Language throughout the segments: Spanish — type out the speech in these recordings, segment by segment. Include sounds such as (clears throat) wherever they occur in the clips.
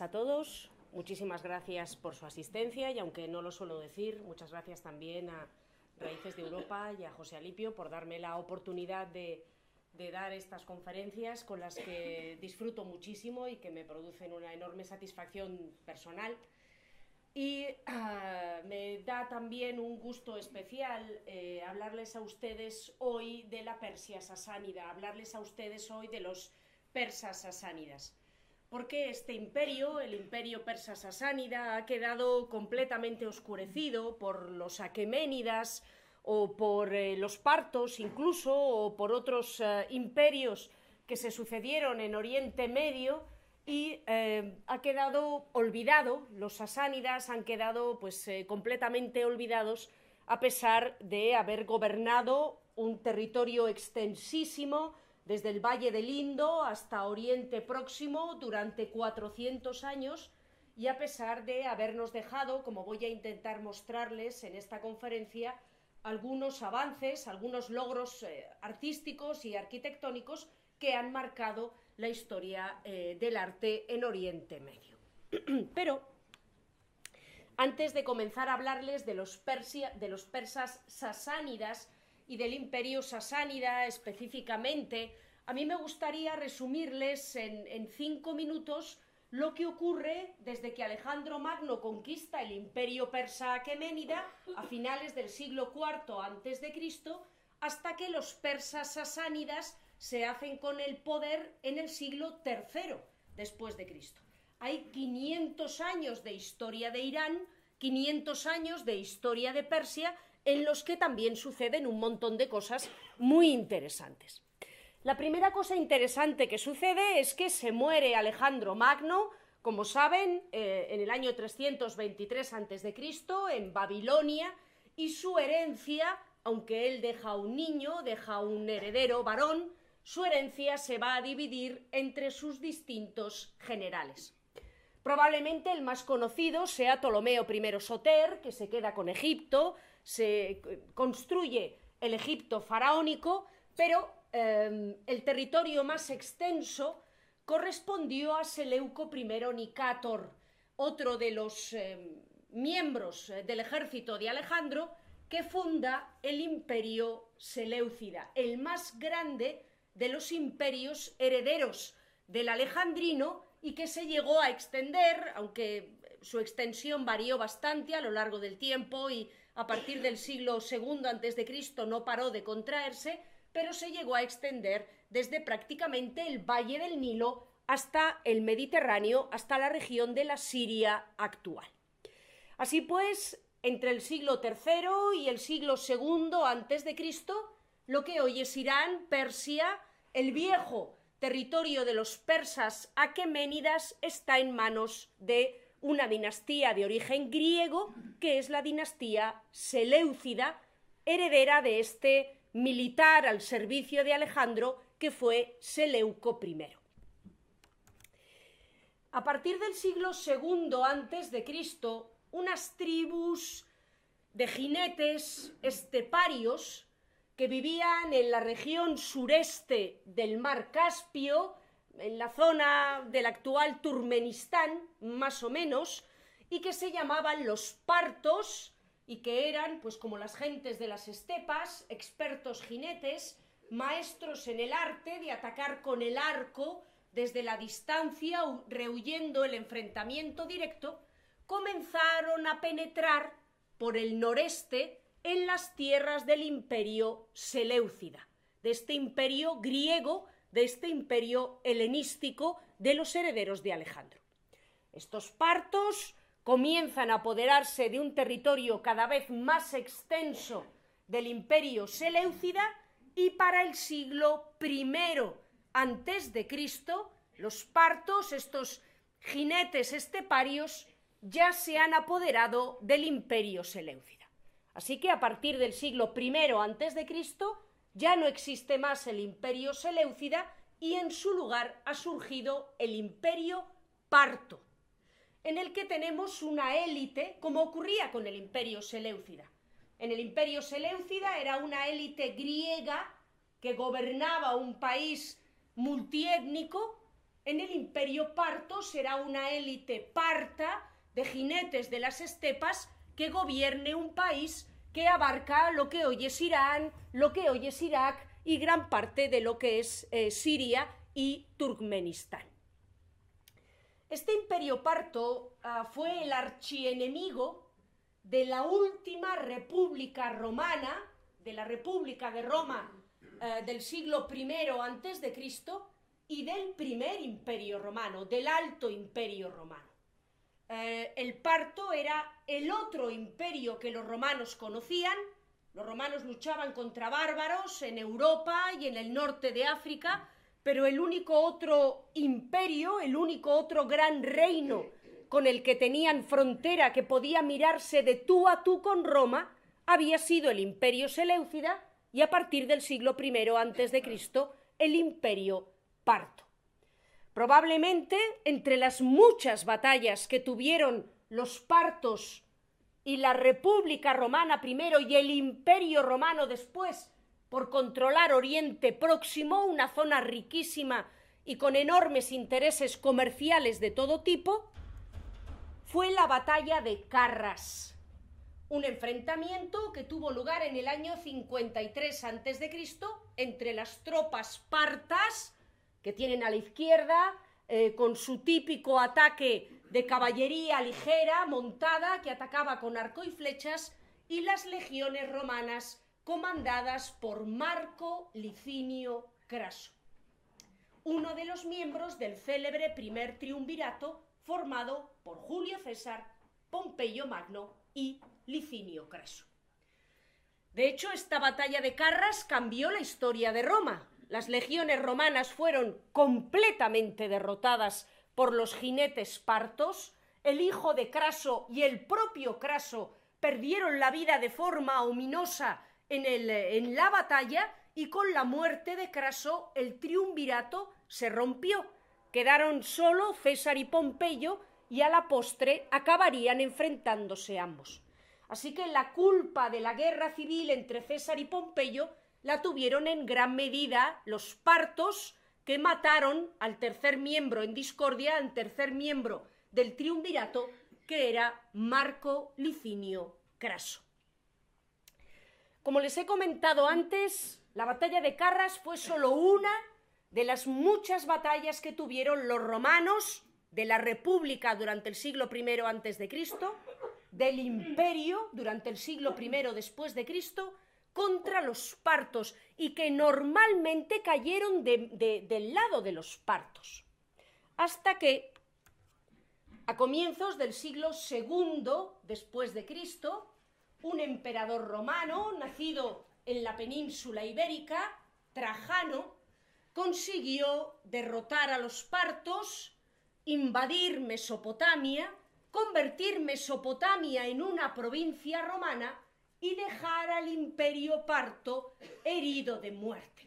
a todos. Muchísimas gracias por su asistencia y aunque no lo suelo decir, muchas gracias también a Raíces de Europa y a José Alipio por darme la oportunidad de, dar estas conferencias con las que disfruto muchísimo y que me producen una enorme satisfacción personal. Y uh, me da también un gusto especial eh, hablarles a ustedes hoy de la Persia sasánida, hablarles a ustedes hoy de los persas sasánidas. Porque este imperio, el imperio persa sasánida, ha quedado completamente oscurecido por los aqueménidas, o por eh, los partos incluso, o por otros eh, imperios que se sucedieron en Oriente Medio, y eh, ha quedado olvidado, los sasánidas han quedado pues completamente olvidados a pesar de haber gobernado un territorio extensísimo desde el Valle del Indo hasta Oriente Próximo durante 400 años y a pesar de habernos dejado, como voy a intentar mostrarles en esta conferencia, algunos avances, algunos logros eh, artísticos y arquitectónicos que han marcado la historia eh, del arte en Oriente Medio. (clears throat) Pero antes de comenzar a hablarles de los, persia, de los persas sasánidas y del imperio sasánida específicamente, a mí me gustaría resumirles en, cinco minutos lo que ocurre desde que Alejandro Magno conquista el imperio persa aqueménida a finales del siglo IV a.C. hasta que los persas sasánidas se hacen con el poder en el siglo III después de Cristo. Hay 500 años de historia de Irán, 500 años de historia de Persia, en los que también suceden un montón de cosas muy interesantes. La primera cosa interesante que sucede es que se muere Alejandro Magno, como saben, eh, en el año 323 a.C., en Babilonia, y su herencia, aunque él deja un niño, deja un heredero varón, su herencia se va a dividir entre sus distintos generales. Probablemente el más conocido sea Ptolomeo I Soter, que se queda con Egipto, se construye el Egipto faraónico, pero eh, el territorio más extenso correspondió a Seleuco I Nicator, otro de los eh, miembros del ejército de Alejandro, que funda el imperio Seleucida, el más grande de los imperios herederos del alejandrino y que se llegó a extender, aunque su extensión varió bastante a lo largo del tiempo y a partir del siglo II Cristo no paró de contraerse, pero se llegó a extender desde prácticamente el valle del Nilo hasta el Mediterráneo, hasta la región de la Siria actual. Así pues, entre el siglo III y el siglo II antes de Cristo, lo que hoy es Irán, Persia, el viejo territorio de los persas aqueménidas está en manos de una dinastía de origen griego, que es la dinastía Seleucida, heredera de este militar al servicio de Alejandro, que fue Seleuco I. A partir del siglo II antes de Cristo, unas tribus de jinetes esteparios que vivían en la región sureste del mar Caspio, en la zona del actual Turmenistán, más o menos, y que se llamaban los partos, y que eran, pues como las gentes de las estepas, expertos jinetes, maestros en el arte de atacar con el arco desde la distancia, rehuyendo el enfrentamiento directo, comenzaron a penetrar por el noreste en las tierras del imperio Seleucida, de este imperio griego, de este imperio helenístico de los herederos de Alejandro. Estos partos comienzan a apoderarse de un territorio cada vez más extenso del imperio Seleucida y para el siglo I antes de Cristo, los partos, estos jinetes esteparios, ya se han apoderado del imperio Seleucida. Así que a partir del siglo I antes de Cristo ya no existe más el imperio Seleucida y en su lugar ha surgido el imperio parto, en el que tenemos una élite, como ocurría con el imperio Seleucida. En el imperio Seleucida era una élite griega que gobernaba un país multiétnico en el imperio parto será una élite parta de jinetes de las estepas que gobierne un país que abarca lo que hoy es Irán, lo que hoy es Irak y gran parte de lo que es eh, Siria y Turkmenistán. Este imperio parto ah, fue el archienemigo de la última república romana, de la República de Roma eh, del siglo I antes de Cristo y del primer imperio romano, del alto imperio romano. Eh, el parto era el otro imperio que los romanos conocían. Los romanos luchaban contra bárbaros en Europa y en el norte de África, pero el único otro imperio, el único otro gran reino con el que tenían frontera que podía mirarse de tú a tú con Roma, había sido el imperio Seleucida y a partir del siglo I Cristo el imperio parto. Probablemente entre las muchas batallas que tuvieron los partos y la República Romana primero y el Imperio Romano después por controlar Oriente Próximo, una zona riquísima y con enormes intereses comerciales de todo tipo, fue la batalla de Carras, un enfrentamiento que tuvo lugar en el año 53 a.C. entre las tropas partas que tienen a la izquierda, eh, con su típico ataque de caballería ligera, montada, que atacaba con arco y flechas, y las legiones romanas comandadas por Marco Licinio Craso, uno de los miembros del célebre primer triunvirato formado por Julio César, Pompeyo Magno y Licinio Craso. De hecho, esta batalla de Carras cambió la historia de Roma, las legiones romanas fueron completamente derrotadas por los jinetes partos, el hijo de Craso y el propio Craso perdieron la vida de forma ominosa en, la batalla y con la muerte de Craso el triunvirato se rompió. Quedaron solo César y Pompeyo y a la postre acabarían enfrentándose ambos. Así que la culpa de la guerra civil entre César y Pompeyo la tuvieron en gran medida los partos que mataron al tercer miembro en discordia, al tercer miembro del triunvirato, que era Marco Licinio Craso. Como les he comentado antes, la batalla de Carras fue solo una de las muchas batallas que tuvieron los romanos de la República durante el siglo I antes de Cristo, del Imperio durante el siglo I después de Cristo contra los partos y que normalmente cayeron del lado de los partos. Hasta que, a comienzos del siglo II después de Cristo, un emperador romano, nacido en la península ibérica, Trajano, consiguió derrotar a los partos, invadir Mesopotamia, convertir Mesopotamia en una provincia romana y dejar al imperio parto herido de muerte.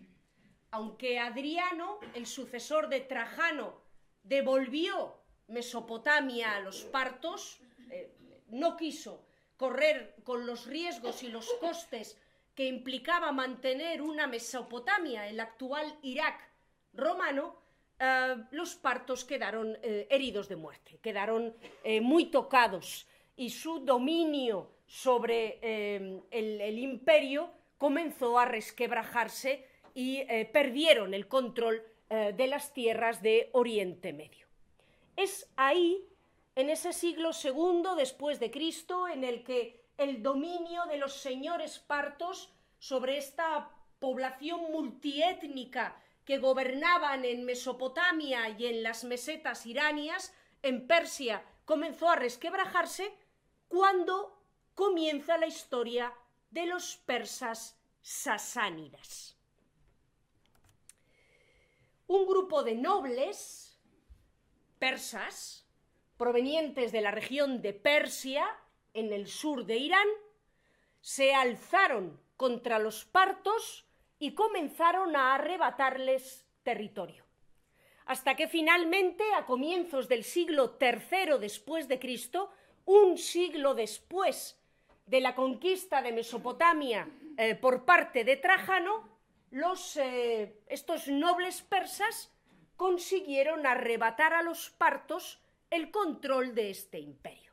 Aunque Adriano, el sucesor de Trajano, devolvió Mesopotamia a los partos, eh, no quiso correr con los riesgos y los costes que implicaba mantener una Mesopotamia, el actual Irak romano, eh, los partos quedaron eh, heridos de muerte, quedaron muy tocados y su dominio sobre em, el, imperio comenzó a resquebrajarse y eh, perdieron el control eh, de las tierras de Oriente Medio. Es ahí, en ese siglo segundo después de Cristo, en el que el dominio de los señores partos sobre esta población multiétnica que gobernaban en Mesopotamia y en las mesetas iranias, en Persia, comenzó a resquebrajarse, cuando comienza la historia de los persas sasánidas. Un grupo de nobles persas provenientes de la región de Persia, en el sur de Irán, se alzaron contra los partos y comenzaron a arrebatarles territorio. Hasta que finalmente, a comienzos del siglo III después de Cristo, un siglo después de la conquista de Mesopotamia eh, por parte de Trajano, eh, estos nobles persas consiguieron arrebatar a los partos el control de este imperio.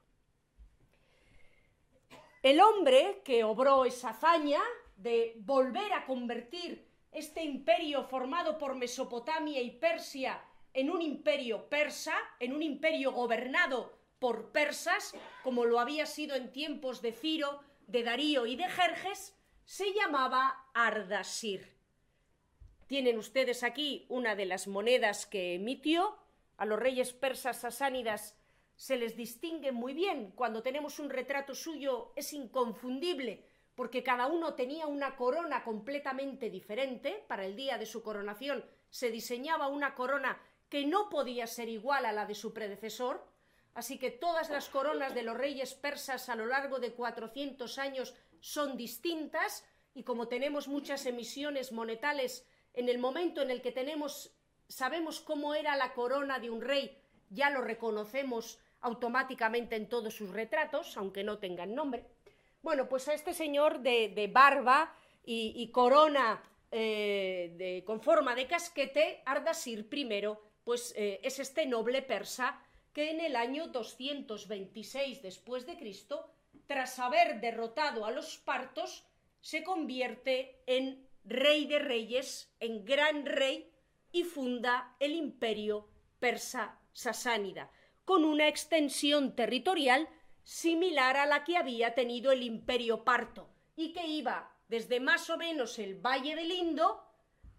El hombre que obró esa hazaña de volver a convertir este imperio formado por Mesopotamia y Persia en un imperio persa, en un imperio gobernado por persas, como lo había sido en tiempos de Ciro, de Darío y de Jerjes, se llamaba Ardasir. Tienen ustedes aquí una de las monedas que emitió. A los reyes persas sasánidas se les distingue muy bien. Cuando tenemos un retrato suyo es inconfundible porque cada uno tenía una corona completamente diferente. Para el día de su coronación se diseñaba una corona que no podía ser igual a la de su predecesor. Así que todas las coronas de los reyes persas a lo largo de 400 años son distintas y como tenemos muchas emisiones monetales en el momento en el que tenemos, sabemos cómo era la corona de un rey, ya lo reconocemos automáticamente en todos sus retratos, aunque no tengan nombre. Bueno, pues a este señor de, barba y, corona eh, con forma de casquete, Ardasir I, pues eh, es este noble persa que en el año 226 después de Cristo, tras haber derrotado a los partos, se convierte en rey de reyes, en gran rey, y funda el imperio persa sasánida, con una extensión territorial similar a la que había tenido el imperio parto, y que iba desde más o menos el Valle del Indo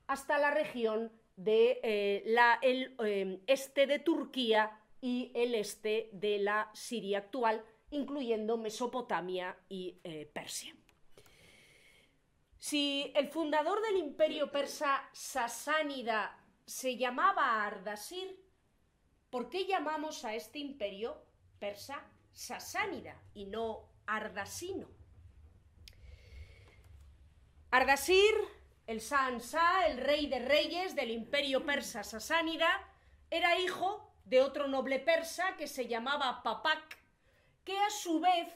hasta la región de eh, el eh, este de Turquía y el este de la Siria actual, incluyendo Mesopotamia y eh, Persia. Si el fundador del imperio persa sasánida se llamaba Ardasir, ¿por qué llamamos a este imperio persa sasánida y no ardasino? Ardasir, el Sansá, el rey de reyes del imperio persa sasánida, era hijo de otro noble persa que se llamaba Papak, que a su vez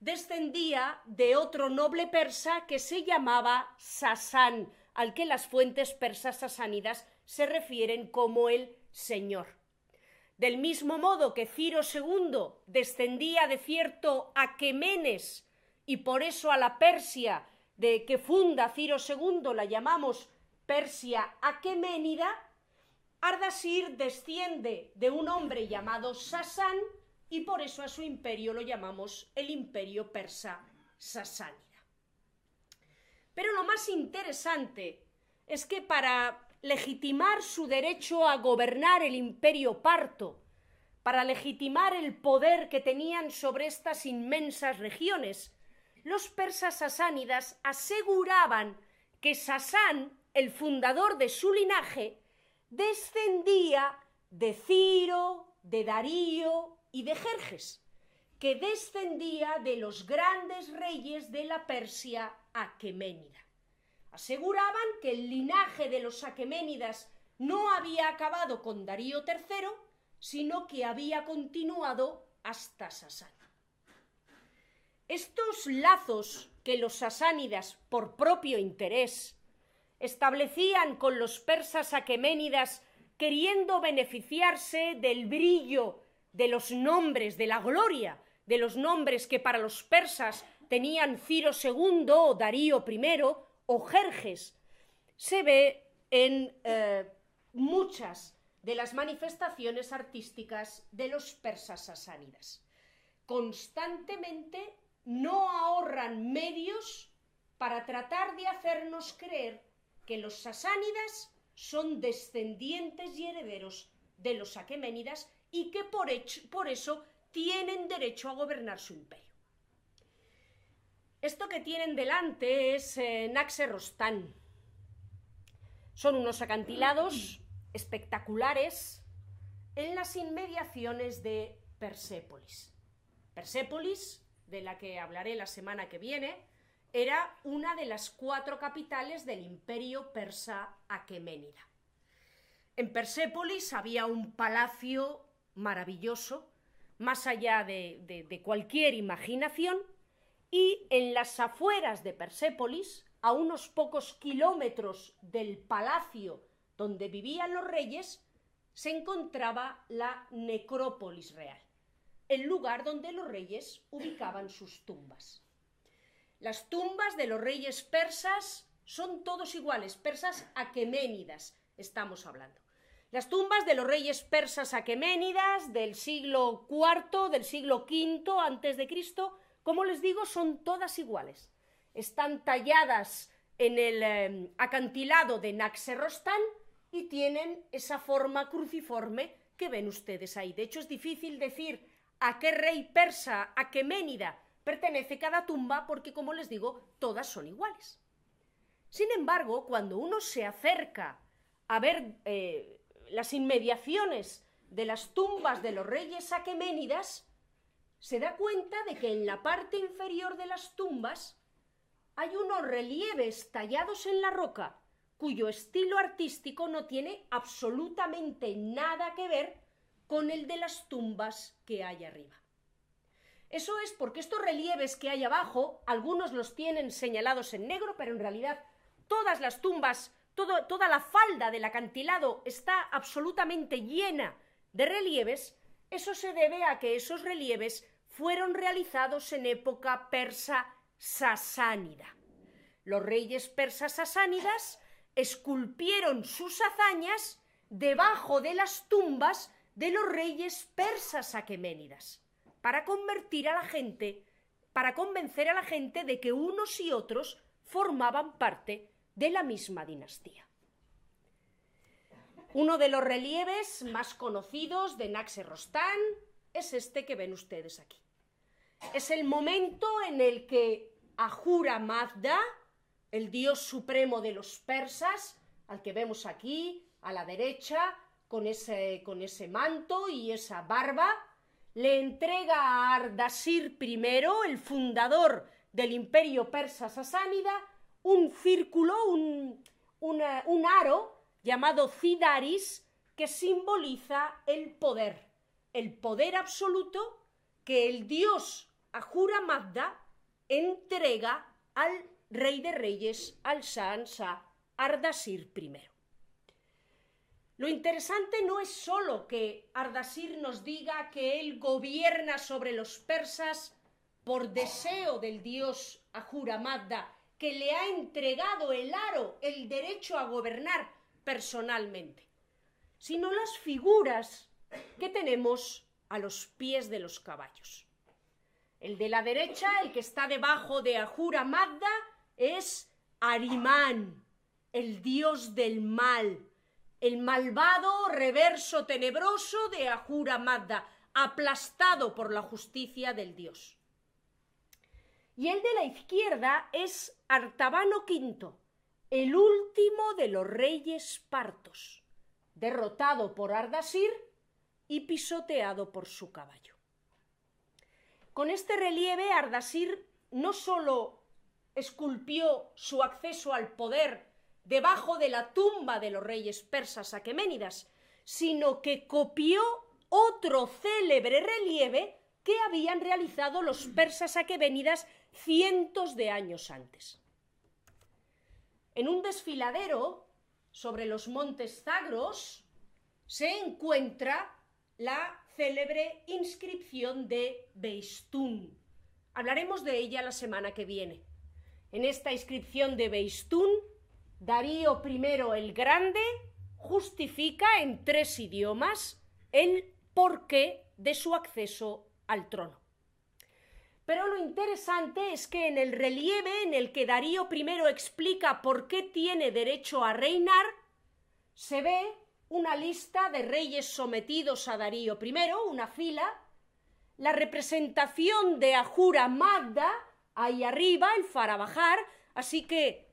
descendía de otro noble persa que se llamaba Sasán, al que las fuentes persas sasánidas se refieren como el Señor. Del mismo modo que Ciro II descendía de cierto Aquemenes y por eso a la Persia de que funda Ciro II la llamamos Persia Aqueménida, Ardasir desciende de un hombre llamado Sasán y por eso a su imperio lo llamamos el imperio persa sasánida. Pero lo más interesante es que para legitimar su derecho a gobernar el imperio parto, para legitimar el poder que tenían sobre estas inmensas regiones, los persas sasánidas aseguraban que Sasán, el fundador de su linaje, descendía de Ciro, de Darío y de Jerjes, que descendía de los grandes reyes de la Persia aqueménida. Aseguraban que el linaje de los aqueménidas no había acabado con Darío III, sino que había continuado hasta Sasán. Estos lazos que los sasánidas, por propio interés, establecían con los persas aqueménidas queriendo beneficiarse del brillo de los nombres, de la gloria, de los nombres que para los persas tenían Ciro II o Darío I o Jerjes, se ve en eh, muchas de las manifestaciones artísticas de los persas sasánidas. Constantemente no ahorran medios para tratar de hacernos creer que los sasánidas son descendientes y herederos de los aqueménidas y que por, eso tienen derecho a gobernar su imperio. Esto que tienen delante es eh, Naxerostán. Son unos acantilados espectaculares en las inmediaciones de Persépolis. Persépolis, de la que hablaré la semana que viene, era una de las cuatro capitales del imperio persa aqueménida. En Persépolis había un palacio maravilloso, más allá de, cualquier imaginación, y en las afueras de Persépolis, a unos pocos kilómetros del palacio donde vivían los reyes, se encontraba la necrópolis real, el lugar donde los reyes ubicaban sus tumbas. Las tumbas de los reyes persas son todos iguales, persas aqueménidas estamos hablando. Las tumbas de los reyes persas aqueménidas del siglo IV, del siglo V antes de Cristo, como les digo, son todas iguales. Están talladas en el eh, acantilado de Naxerrostán y tienen esa forma cruciforme que ven ustedes ahí. De hecho, es difícil decir a qué rey persa, a qué Ménida pertenece cada tumba, porque, como les digo, todas son iguales. Sin embargo, cuando uno se acerca a ver eh, las inmediaciones de las tumbas de los reyes aqueménidas, se da cuenta de que en la parte inferior de las tumbas hay unos relieves tallados en la roca cuyo estilo artístico no tiene absolutamente nada que ver con el de las tumbas que hay arriba. Eso es porque estos relieves que hay abajo, algunos los tienen señalados en negro, pero en realidad todas las tumbas, toda la falda del acantilado está absolutamente llena de relieves, eso se debe a que esos relieves fueron realizados en época persa sasánida. Los reyes persas sasánidas esculpieron sus hazañas debajo de las tumbas de los reyes persas aqueménidas, para convertir a la gente, para convencer a la gente de que unos y otros formaban parte de la misma dinastía. Uno de los relieves más conocidos de Naxerrostán es este que ven ustedes aquí. Es el momento en el que Ahura Mazda, el dios supremo de los persas, al que vemos aquí a la derecha, con ese, con ese manto y esa barba, le entrega a Ardasir I, el fundador del imperio persa sasánida, un círculo, un, aro llamado Cidaris, que simboliza el poder, el poder absoluto que el dios Ahura Mazda entrega al rey de reyes, al Sansa Ardasir I. Lo interesante no es solo que Ardasir nos diga que él gobierna sobre los persas por deseo del dios Ahura Mazda, que le ha entregado el aro, el derecho a gobernar personalmente, sino las figuras que tenemos a los pies de los caballos. El de la derecha, el que está debajo de Ahura Mazda, es Arimán, el dios del mal, el malvado reverso tenebroso de Ahura Mazda, aplastado por la justicia del dios. Y el de la izquierda es Artabano V, el último de los reyes partos, derrotado por Ardasir y pisoteado por su caballo. Con este relieve, Ardasir no sólo esculpió su acceso al poder debajo de la tumba de los reyes persas aqueménidas, sino que copió otro célebre relieve que habían realizado los persas aqueménidas cientos de años antes. En un desfiladero sobre los montes Zagros se encuentra la célebre inscripción de Beistún. Hablaremos de ella la semana que viene. En esta inscripción de Beistún, Darío I el Grande justifica en tres idiomas el porqué de su acceso al trono. Pero lo interesante es que en el relieve en el que Darío I explica por qué tiene derecho a reinar, se ve una lista de reyes sometidos a Darío I, una fila, la representación de Ahura Magda, ahí arriba, el Farabajar, así que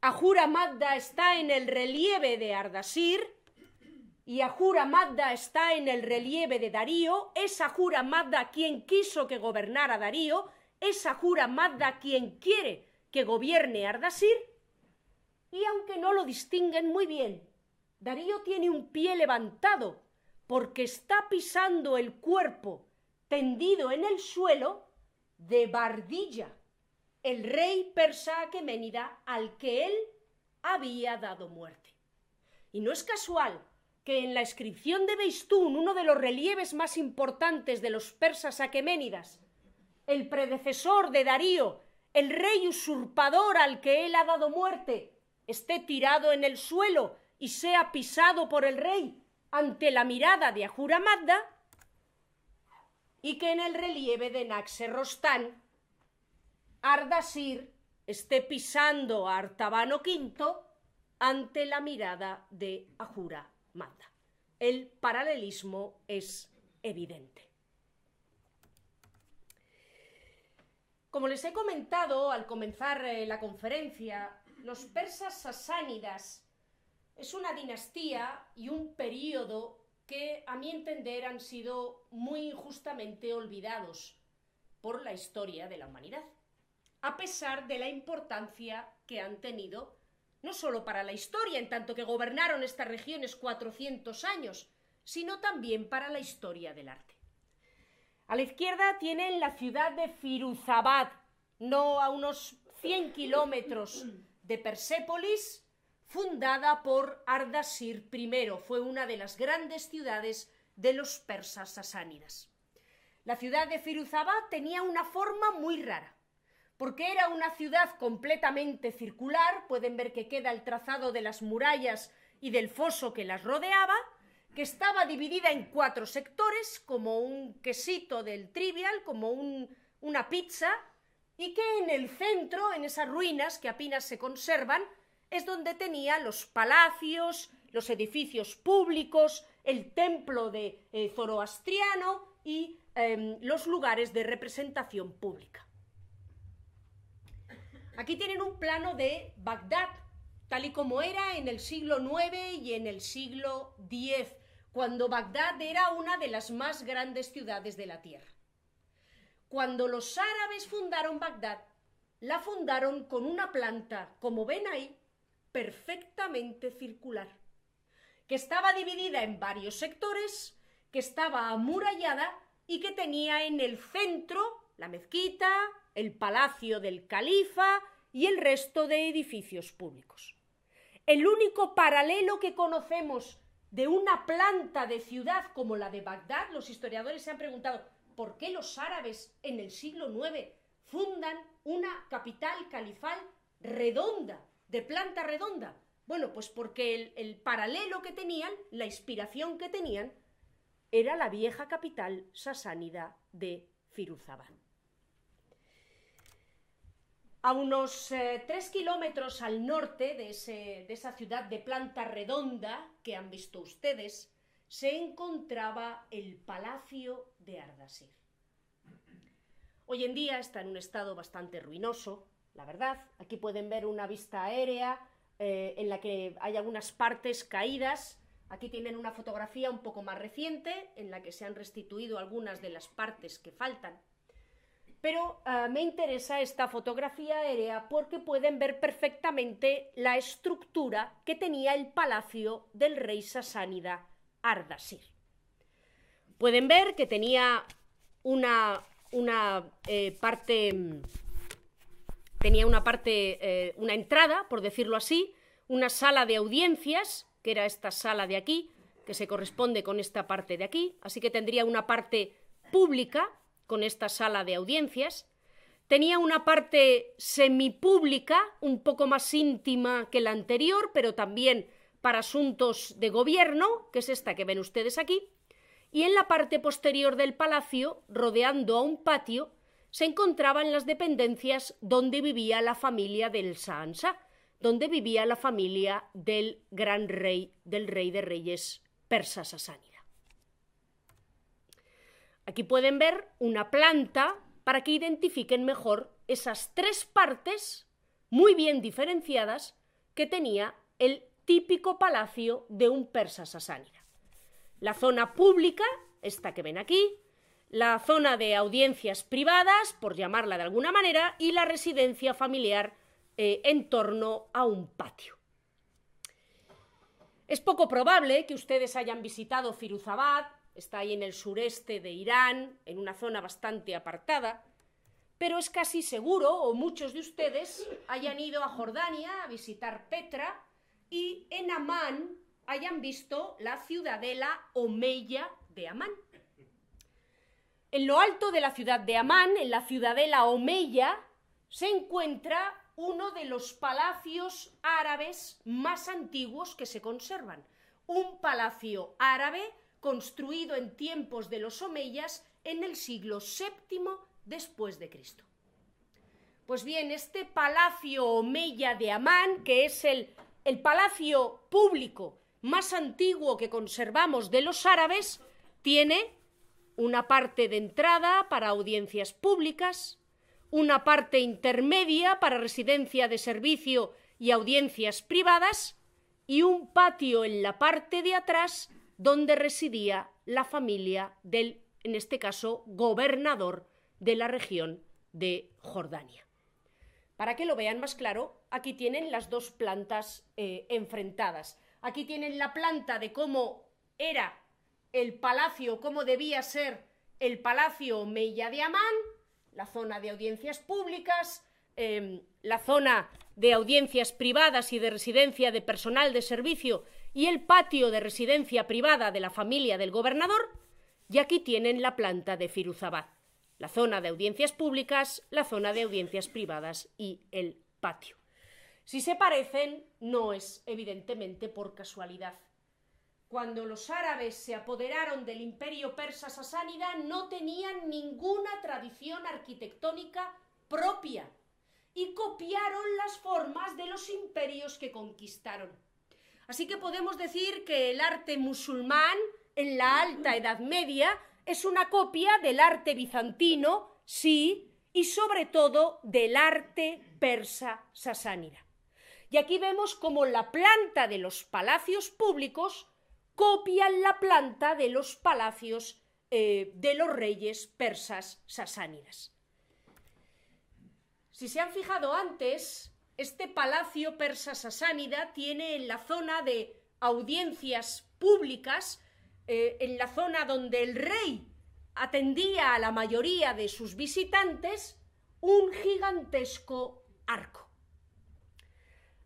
Ahura Magda está en el relieve de Ardasir y Ahura Magda está en el relieve de Darío, es Ahura Magda quien quiso que gobernara Darío, es Ahura Magda quien quiere que gobierne Ardasir, y aunque no lo distinguen muy bien Darío tiene un pie levantado porque está pisando el cuerpo tendido en el suelo de Bardilla, el rey persa aqueménida al que él había dado muerte. Y no es casual que en la inscripción de Beistún, uno de los relieves más importantes de los persas aqueménidas, el predecesor de Darío, el rey usurpador al que él ha dado muerte, esté tirado en el suelo y sea pisado por el rey ante la mirada de Ahura Mazda, y que en el relieve de Naxerrostán, Ardasir esté pisando a Artabano V ante la mirada de Ahura Mazda. El paralelismo es evidente. Como les he comentado al comenzar eh, la conferencia, los persas sasánidas es una dinastía y un período que, a mi entender, han sido muy injustamente olvidados por la historia de la humanidad, a pesar de la importancia que han tenido, no solo para la historia, en tanto que gobernaron estas regiones 400 años, sino también para la historia del arte. A la izquierda tienen la ciudad de Firuzabad, no a unos 100 kilómetros de Persépolis, fundada por Ardasir I. Fue una de las grandes ciudades de los persas sasánidas. La ciudad de Firuzabad tenía una forma muy rara, porque era una ciudad completamente circular, pueden ver que queda el trazado de las murallas y del foso que las rodeaba, que estaba dividida en cuatro sectores, como un quesito del trivial, como una pizza, y que en el centro, en esas ruinas que apenas se conservan, es donde tenía los palacios, los edificios públicos, el templo de eh, Zoroastriano y em, los lugares de representación pública. Aquí tienen un plano de Bagdad, tal y como era en el siglo IX y en el siglo X, cuando Bagdad era una de las más grandes ciudades de la tierra. Cuando los árabes fundaron Bagdad, la fundaron con una planta, como ven ahí, perfectamente circular, que estaba dividida en varios sectores, que estaba amurallada y que tenía en el centro la mezquita, el palacio del califa y el resto de edificios públicos. El único paralelo que conocemos de una planta de ciudad como la de Bagdad, los historiadores se han preguntado por qué los árabes en el siglo IX fundan una capital califal redonda, de planta redonda. Bueno, pues porque el, el, paralelo que tenían, la inspiración que tenían, era la vieja capital sasánida de Firuzabad. A unos eh, tres kilómetros al norte de esa ciudad de planta redonda que han visto ustedes, se encontraba el Palacio de Ardasir. Hoy en día está en un estado bastante ruinoso, la verdad. Aquí pueden ver una vista aérea eh, en la que hay algunas partes caídas. Aquí tienen una fotografía un poco más reciente en la que se han restituido algunas de las partes que faltan. Pero eh, me interesa esta fotografía aérea porque pueden ver perfectamente la estructura que tenía el palacio del rey sasánida Ardasir. Pueden ver que tenía una, eh, parte tenía una parte, eh, una entrada, por decirlo así, una sala de audiencias, que era esta sala de aquí, que se corresponde con esta parte de aquí, así que tendría una parte pública con esta sala de audiencias, tenía una parte semipública, un poco más íntima que la anterior, pero también para asuntos de gobierno, que es esta que ven ustedes aquí, y en la parte posterior del palacio, rodeando a un patio, se encontraban las dependencias donde vivía la familia del Saansa, donde vivía la familia del gran rey, del rey de reyes persa sasánida. Aquí pueden ver una planta para que identifiquen mejor esas tres partes muy bien diferenciadas que tenía el típico palacio de un persa sasánida. La zona pública, esta que ven aquí, la zona de audiencias privadas, por llamarla de alguna manera, y la residencia familiar eh, en torno a un patio. Es poco probable que ustedes hayan visitado Firuzabad, está ahí en el sureste de Irán, en una zona bastante apartada, pero es casi seguro, o muchos de ustedes hayan ido a Jordania a visitar Petra y en Amán, hayan visto la ciudadela Omeya de Amán. En lo alto de la ciudad de Amán, en la ciudadela Omeya, se encuentra uno de los palacios árabes más antiguos que se conservan. Un palacio árabe construido en tiempos de los omeyas en el siglo VII después de Cristo. Pues bien, este palacio omeya de Amán, que es el, el palacio público más antiguo que conservamos de los árabes, tiene una parte de entrada para audiencias públicas, una parte intermedia para residencia de servicio y audiencias privadas y un patio en la parte de atrás donde residía la familia del, en este caso, gobernador de la región de Jordania. Para que lo vean más claro, aquí tienen las dos plantas eh, enfrentadas. Aquí tienen la planta de cómo era el palacio, cómo debía ser el palacio Mella de Amán, la zona de audiencias públicas, em, la zona de audiencias privadas y de residencia de personal de servicio y el patio de residencia privada de la familia del gobernador, y aquí tienen la planta de Firuzabad, la zona de audiencias públicas, la zona de audiencias privadas y el patio. Si se parecen, no es evidentemente por casualidad. Cuando los árabes se apoderaron del imperio persa sasánida no tenían ninguna tradición arquitectónica propia y copiaron las formas de los imperios que conquistaron. Así que podemos decir que el arte musulmán en la Alta Edad Media es una copia del arte bizantino, sí, y sobre todo del arte persa sasánida. Y aquí vemos como la planta de los palacios públicos copian la planta de los palacios eh, de los reyes persas sasánidas. Si se han fijado antes, este palacio persa sasánida tiene en la zona de audiencias públicas, eh, en la zona donde el rey atendía a la mayoría de sus visitantes, un gigantesco arco.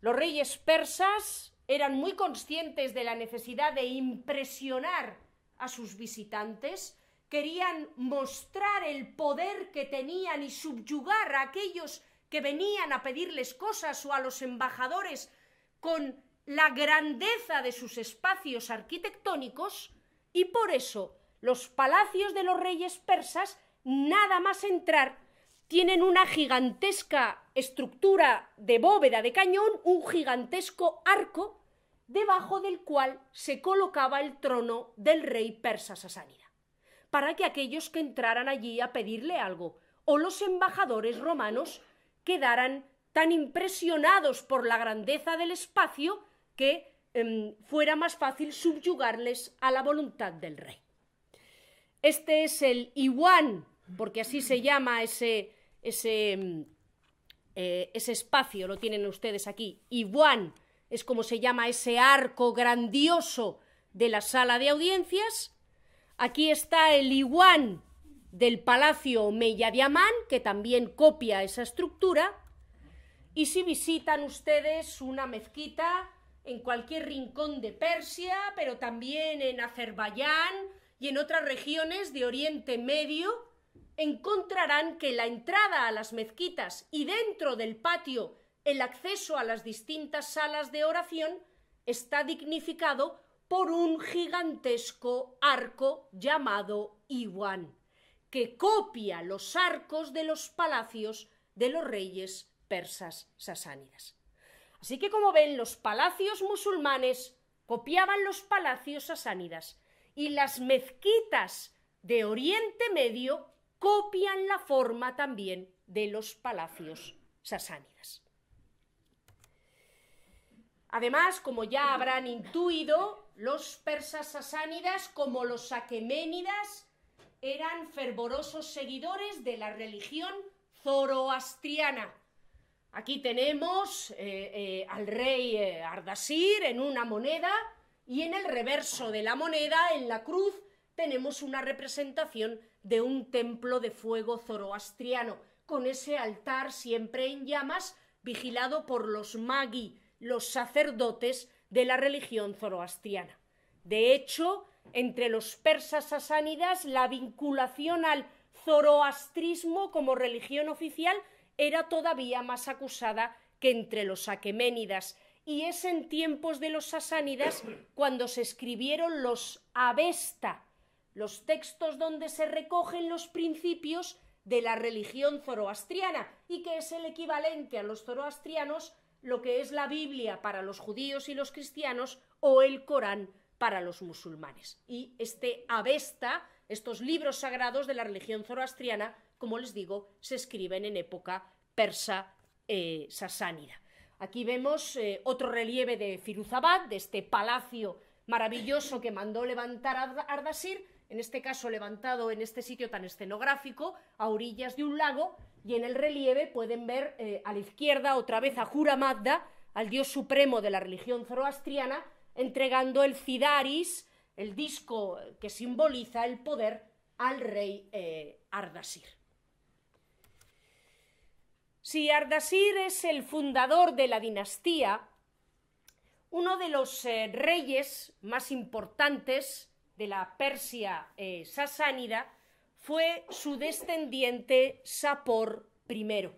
Los reyes persas eran muy conscientes de la necesidad de impresionar a sus visitantes, querían mostrar el poder que tenían y subyugar a aquellos que venían a pedirles cosas o a los embajadores con la grandeza de sus espacios arquitectónicos, y por eso los palacios de los reyes persas, nada más entrar, tienen una gigantesca estructura de bóveda de cañón, un gigantesco arco, debajo del cual se colocaba el trono del rey persa sasánida, para que aquellos que entraran allí a pedirle algo, o los embajadores romanos, quedaran tan impresionados por la grandeza del espacio que em, fuera más fácil subyugarles a la voluntad del rey. Este es el Iwan, porque así se llama ese, ese, mm, eh, ese espacio, lo tienen ustedes aquí. Iwan es como se llama ese arco grandioso de la sala de audiencias. Aquí está el Iwan del Palacio Amán, que también copia esa estructura. Y si visitan ustedes una mezquita en cualquier rincón de Persia, pero también en Azerbaiyán y en otras regiones de Oriente Medio, encontrarán que la entrada a las mezquitas y dentro del patio el acceso a las distintas salas de oración está dignificado por un gigantesco arco llamado Iwan, que copia los arcos de los palacios de los reyes persas sasánidas. Así que como ven, los palacios musulmanes copiaban los palacios sasánidas y las mezquitas de Oriente Medio copian la forma también de los palacios sasánidas. Además, como ya habrán intuido, los persas sasánidas, como los aqueménidas, eran fervorosos seguidores de la religión zoroastriana. Aquí tenemos eh, eh, al rey eh, Ardasir en una moneda y en el reverso de la moneda, en la cruz, tenemos una representación de un templo de fuego zoroastriano, con ese altar siempre en llamas, vigilado por los magi, los sacerdotes de la religión zoroastriana. De hecho, entre los persas sasánidas, la vinculación al zoroastrismo como religión oficial era todavía más acusada que entre los aqueménidas, y es en tiempos de los sasánidas cuando se escribieron los Avesta, los textos donde se recogen los principios de la religión zoroastriana y que es el equivalente a los zoroastrianos lo que es la Biblia para los judíos y los cristianos o el Corán para los musulmanes. Y este Avesta, estos libros sagrados de la religión zoroastriana, como les digo, se escriben en época persa eh, sasánida. Aquí vemos eh, otro relieve de Firuzabad, de este palacio maravilloso que mandó levantar Ardasir, en este caso levantado en este sitio tan escenográfico, a orillas de un lago, y en el relieve pueden ver eh, a la izquierda otra vez a Jura Magda, al dios supremo de la religión zoroastriana, entregando el Cidaris, el disco que simboliza el poder, al rey eh, Ardasir. Si Ardasir es el fundador de la dinastía, uno de los eh, reyes más importantes de la Persia eh, sasánida fue su descendiente Sapor I,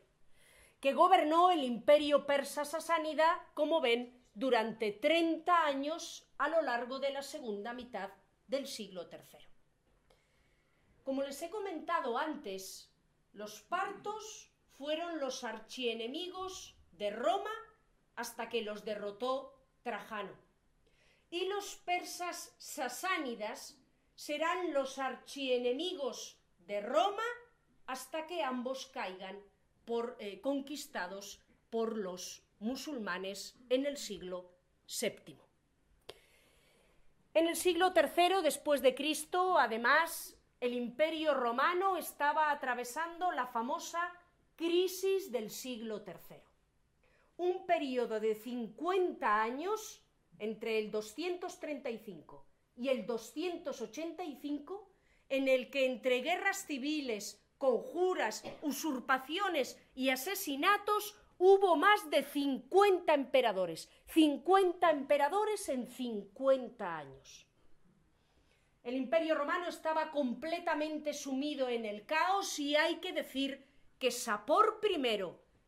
que gobernó el imperio persa sasánida, como ven, durante 30 años a lo largo de la segunda mitad del siglo III. Como les he comentado antes, los partos fueron los archienemigos de Roma hasta que los derrotó Trajano y los persas sasánidas serán los archienemigos de Roma hasta que ambos caigan eh, conquistados por los musulmanes en el siglo VII. En el siglo III después de Cristo, además, el imperio romano estaba atravesando la famosa crisis del siglo III. Un periodo de 50 años entre el 235 y el 285, en el que entre guerras civiles, conjuras, usurpaciones y asesinatos hubo más de 50 emperadores, 50 emperadores en 50 años. El imperio romano estaba completamente sumido en el caos y hay que decir que Sapor I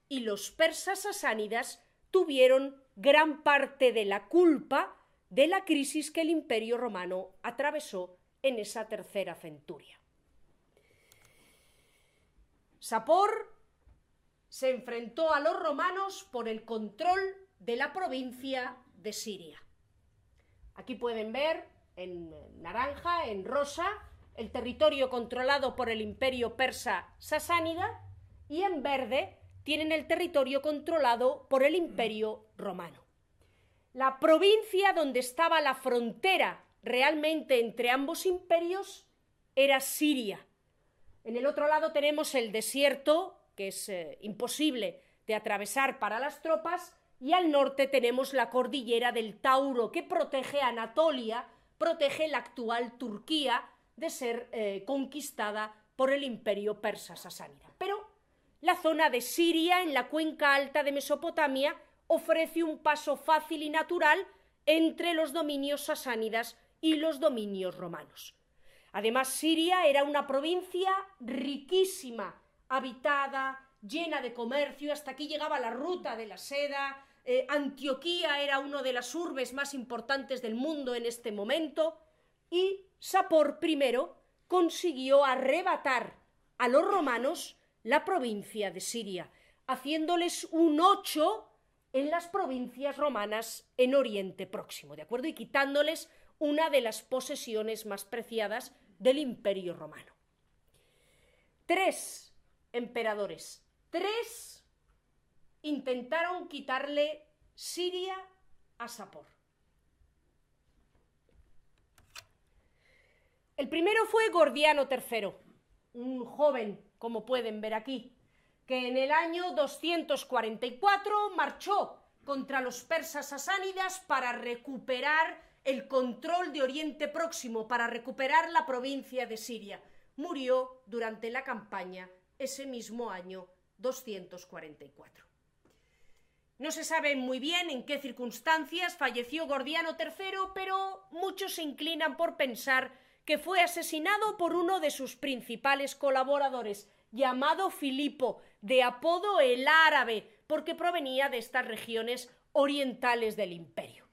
y los persas sasánidas tuvieron gran parte de la culpa de la crisis que el imperio romano atravesó en esa tercera centuria. Sapor se enfrentó a los romanos por el control de la provincia de Siria. Aquí pueden ver en naranja, en rosa, el territorio controlado por el imperio persa sasánida y en verde tienen el territorio controlado por el imperio romano. La provincia donde estaba la frontera realmente entre ambos imperios era Siria. En el otro lado tenemos el desierto, que es eh, imposible de atravesar para las tropas, y al norte tenemos la cordillera del Tauro, que protege Anatolia, protege la actual Turquía de ser eh, conquistada por el imperio persa sasánida. Pero la zona de Siria, en la cuenca alta de Mesopotamia, ofrece un paso fácil y natural entre los dominios sasánidas y los dominios romanos. Además, Siria era una provincia riquísima, habitada, llena de comercio, hasta aquí llegaba la ruta de la seda, eh, Antioquía era una de las urbes más importantes del mundo en este momento, y Sapor I consiguió arrebatar a los romanos la provincia de Siria, haciéndoles un ocho en las provincias romanas en Oriente Próximo, ¿de acuerdo? Y quitándoles una de las posesiones más preciadas del Imperio Romano. Tres emperadores, tres intentaron quitarle Siria a Sapor. El primero fue Gordiano III, un joven como pueden ver aquí, que en el año 244 marchó contra los persas sasánidas para recuperar el control de Oriente Próximo, para recuperar la provincia de Siria. Murió durante la campaña ese mismo año 244. No se sabe muy bien en qué circunstancias falleció Gordiano III, pero muchos se inclinan por pensar que fue asesinado por uno de sus principales colaboradores, llamado Filipo, de apodo el árabe, porque provenía de estas regiones orientales del imperio.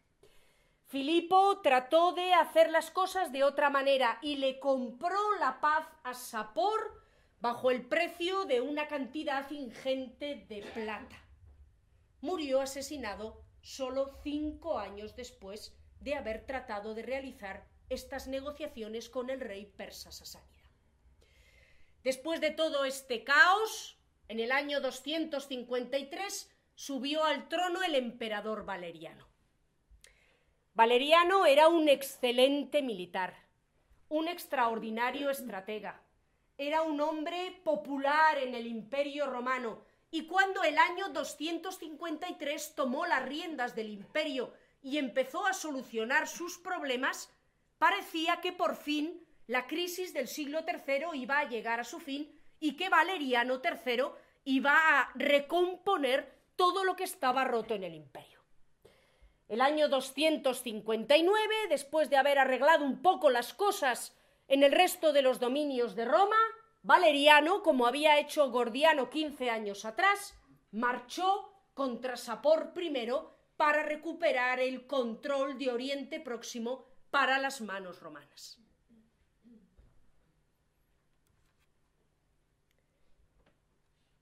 Filipo trató de hacer las cosas de otra manera y le compró la paz a Sapor bajo el precio de una cantidad ingente de plata. Murió asesinado solo cinco años después de haber tratado de realizar estas negociaciones con el rey persa Sasánida. Después de todo este caos, en el año 253 subió al trono el emperador Valeriano. Valeriano era un excelente militar, un extraordinario estratega, era un hombre popular en el imperio romano y cuando el año 253 tomó las riendas del imperio y empezó a solucionar sus problemas, parecía que por fin la crisis del siglo III iba a llegar a su fin y que Valeriano III iba a recomponer todo lo que estaba roto en el imperio. El año 259, después de haber arreglado un poco las cosas en el resto de los dominios de Roma, Valeriano, como había hecho Gordiano quince años atrás, marchó contra Sapor I para recuperar el control de Oriente Próximo para las manos romanas.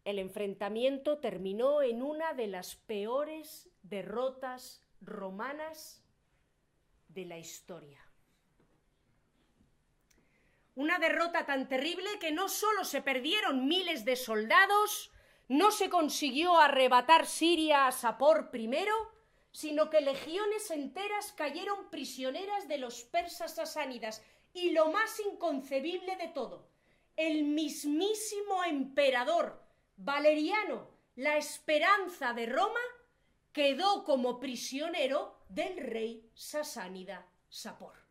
El enfrentamiento terminó en una de las peores derrotas romanas de la historia. Una derrota tan terrible que no solo se perdieron miles de soldados, no se consiguió arrebatar Siria a Sapor primero, sino que legiones enteras cayeron prisioneras de los persas sasánidas y lo más inconcebible de todo, el mismísimo emperador Valeriano, la esperanza de Roma, quedó como prisionero del rey sasánida Sapor.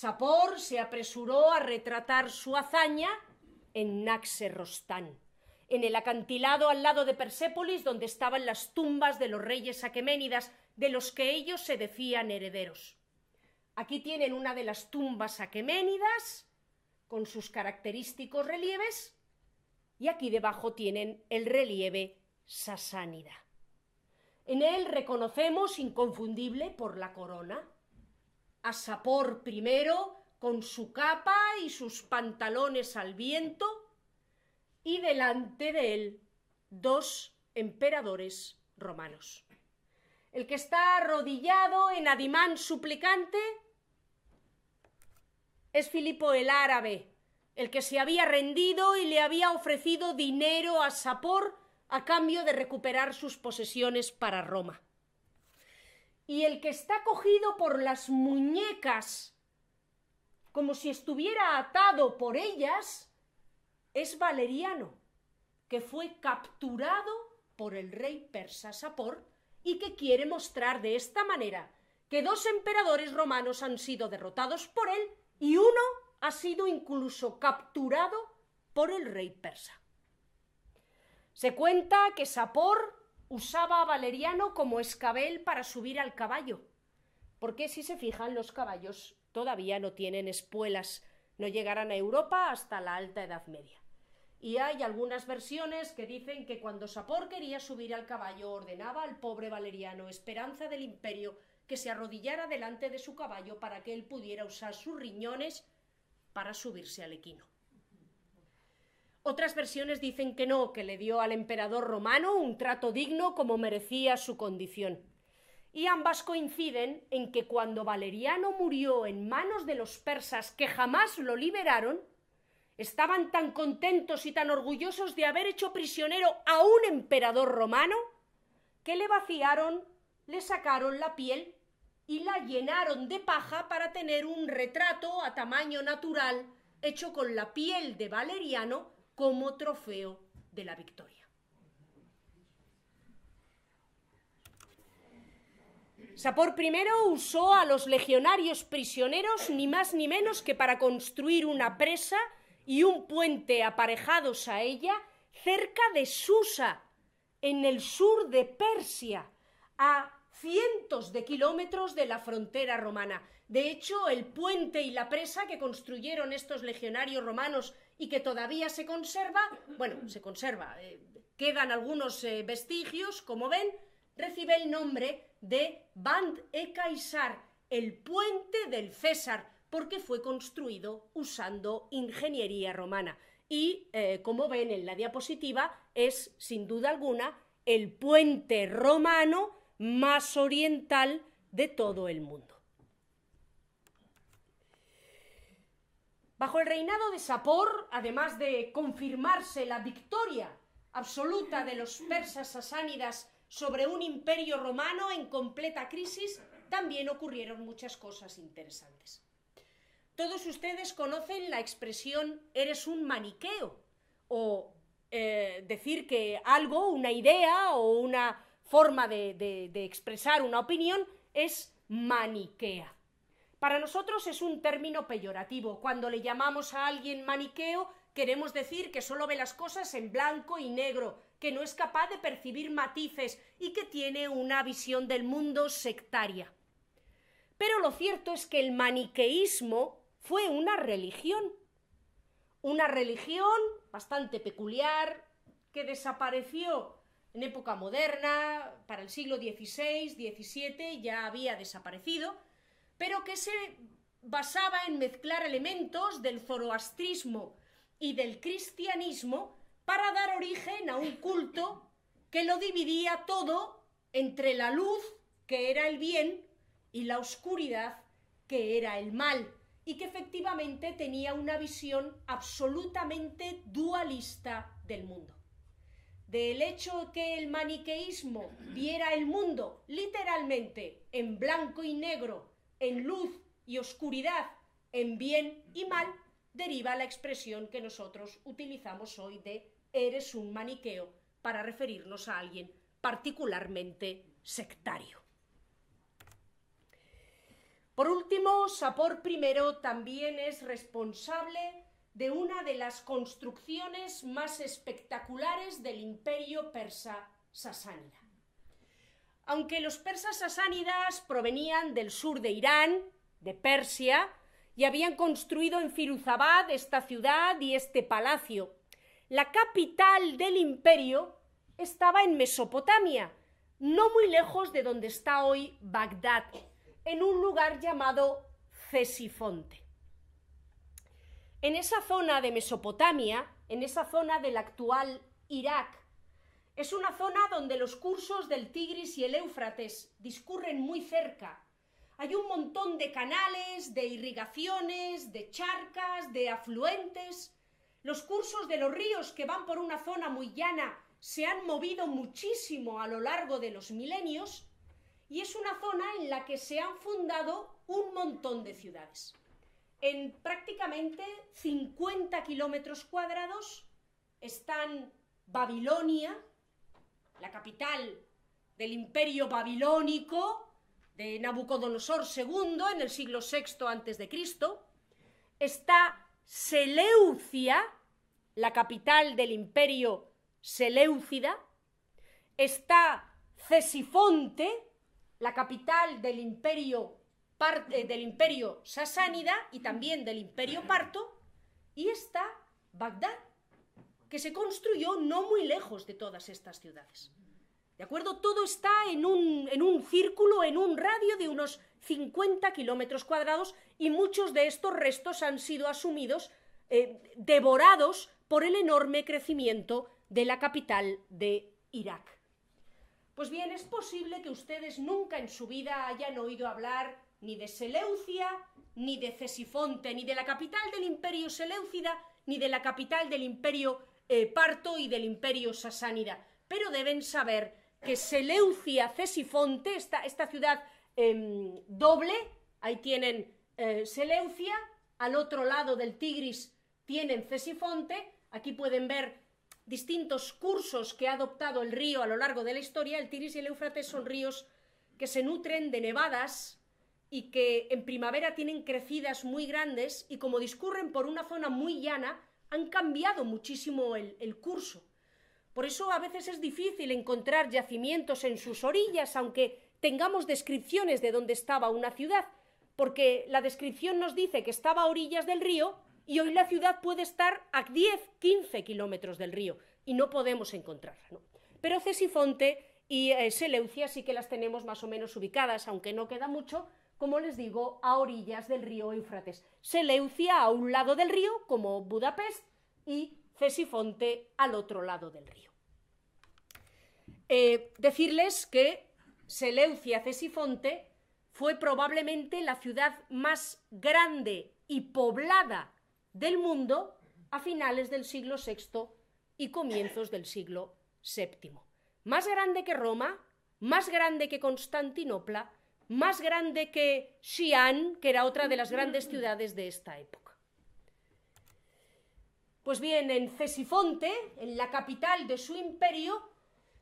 Sapor se apresuró a retratar su hazaña en Naxerrostán, en el acantilado al lado de Persépolis, donde estaban las tumbas de los reyes aqueménidas, de los que ellos se decían herederos. Aquí tienen una de las tumbas aqueménidas, con sus característicos relieves, y aquí debajo tienen el relieve sasánida. En él reconocemos, inconfundible por la corona, a Sapor primero, con su capa y sus pantalones al viento, y delante de él dos emperadores romanos. El que está arrodillado en adimán suplicante es Filipo el árabe, el que se había rendido y le había ofrecido dinero a Sapor a cambio de recuperar sus posesiones para Roma y el que está cogido por las muñecas como si estuviera atado por ellas es Valeriano, que fue capturado por el rey persa Sapor y que quiere mostrar de esta manera que dos emperadores romanos han sido derrotados por él y uno ha sido incluso capturado por el rey persa. Se cuenta que Sapor usaba a Valeriano como escabel para subir al caballo, porque si se fijan los caballos todavía no tienen espuelas, no llegarán a Europa hasta la Alta Edad Media. Y hay algunas versiones que dicen que cuando Sapor quería subir al caballo ordenaba al pobre Valeriano, esperanza del imperio, que se arrodillara delante de su caballo para que él pudiera usar sus riñones para subirse al equino. Otras versiones dicen que no, que le dio al emperador romano un trato digno como merecía su condición. Y ambas coinciden en que cuando Valeriano murió en manos de los persas que jamás lo liberaron, estaban tan contentos y tan orgullosos de haber hecho prisionero a un emperador romano que le vaciaron, le sacaron la piel y la llenaron de paja para tener un retrato a tamaño natural hecho con la piel de Valeriano como trofeo de la victoria. Sapor I usó a los legionarios prisioneros ni más ni menos que para construir una presa y un puente aparejados a ella cerca de Susa, en el sur de Persia, a cientos de kilómetros de la frontera romana. De hecho, el puente y la presa que construyeron estos legionarios romanos y que todavía se conserva, bueno, se conserva, eh, quedan algunos eh, vestigios, como ven, recibe el nombre de Band e el puente del César, porque fue construido usando ingeniería romana. Y, eh, como ven en la diapositiva, es, sin duda alguna, el puente romano más oriental de todo el mundo. Bajo el reinado de Sapor, además de confirmarse la victoria absoluta de los persas sasánidas sobre un imperio romano en completa crisis, también ocurrieron muchas cosas interesantes. Todos ustedes conocen la expresión eres un maniqueo o eh, decir que algo, una idea o una forma de expresar una opinión es maniquea. Para nosotros es un término peyorativo. Cuando le llamamos a alguien maniqueo, queremos decir que solo ve las cosas en blanco y negro, que no es capaz de percibir matices y que tiene una visión del mundo sectaria. Pero lo cierto es que el maniqueísmo fue una religión, una religión bastante peculiar que desapareció en época moderna, para el siglo XVI, XVII ya había desaparecido, pero que se basaba en mezclar elementos del zoroastrismo y del cristianismo para dar origen a un culto que lo dividía todo entre la luz, que era el bien, y la oscuridad, que era el mal, y que efectivamente tenía una visión absolutamente dualista del mundo. Del hecho que el maniqueísmo viera el mundo literalmente en blanco y negro, en luz y oscuridad, en bien y mal, deriva la expresión que nosotros utilizamos hoy de eres un maniqueo para referirnos a alguien particularmente sectario. Por último, Sapor I también es responsable de una de las construcciones más espectaculares del imperio persa sasánida. Aunque los persas sasánidas provenían del sur de Irán, de Persia, y habían construido en Firuzabad esta ciudad y este palacio, la capital del imperio estaba en Mesopotamia, no muy lejos de donde está hoy Bagdad, en un lugar llamado Cesifonte. En esa zona de Mesopotamia, en esa zona del actual Irak, es una zona donde los cursos del Tigris y el Éufrates discurren muy cerca. Hay un montón de canales, de irrigaciones, de charcas, de afluentes. Los cursos de los ríos que van por una zona muy llana se han movido muchísimo a lo largo de los milenios y es una zona en la que se han fundado un montón de ciudades. En prácticamente 50 kilómetros cuadrados están Babilonia, la capital del imperio babilónico de Nabucodonosor II en el siglo VI Cristo, está Seleucia, la capital del imperio Seleucida, está Cesifonte, la capital del imperio, del imperio sasánida y también del imperio parto, y está Bagdad, que se construyó no muy lejos de todas estas ciudades. ¿De acuerdo? Todo está en un, en un círculo, en un radio de unos 50 kilómetros cuadrados y muchos de estos restos han sido asumidos, eh, devorados por el enorme crecimiento de la capital de Irak. Pues bien, es posible que ustedes nunca en su vida hayan oído hablar ni de Seleucia, ni de Cesifonte, ni de la capital del imperio Seleucida, ni de la capital del imperio eh, parto y del imperio sasánida. Pero deben saber que Seleucia Cesifonte, esta, esta ciudad em, doble, ahí tienen eh, Seleucia, al otro lado del Tigris tienen Cesifonte, aquí pueden ver distintos cursos que ha adoptado el río a lo largo de la historia, el Tigris y el Éufrates son ríos que se nutren de nevadas y que en primavera tienen crecidas muy grandes y como discurren por una zona muy llana, han cambiado muchísimo el, curso. Por eso a veces es difícil encontrar yacimientos en sus orillas, aunque tengamos descripciones de dónde estaba una ciudad, porque la descripción nos dice que estaba a orillas del río y hoy la ciudad puede estar a 10, 15 kilómetros del río y no podemos encontrarla. Pero Cesifonte y eh, Seleucia sí que las tenemos más o menos ubicadas, aunque no queda mucho, como les digo, a orillas del río Éufrates. Seleucia a un lado del río, como Budapest, y Cesifonte al otro lado del río. Eh, decirles que Seleucia Cesifonte fue probablemente la ciudad más grande y poblada del mundo a finales del siglo VI y comienzos del siglo VII. Más grande que Roma, más grande que Constantinopla, más grande que Xi'an, que era otra de las grandes ciudades de esta época. Pues bien, en Cesifonte, en la capital de su imperio,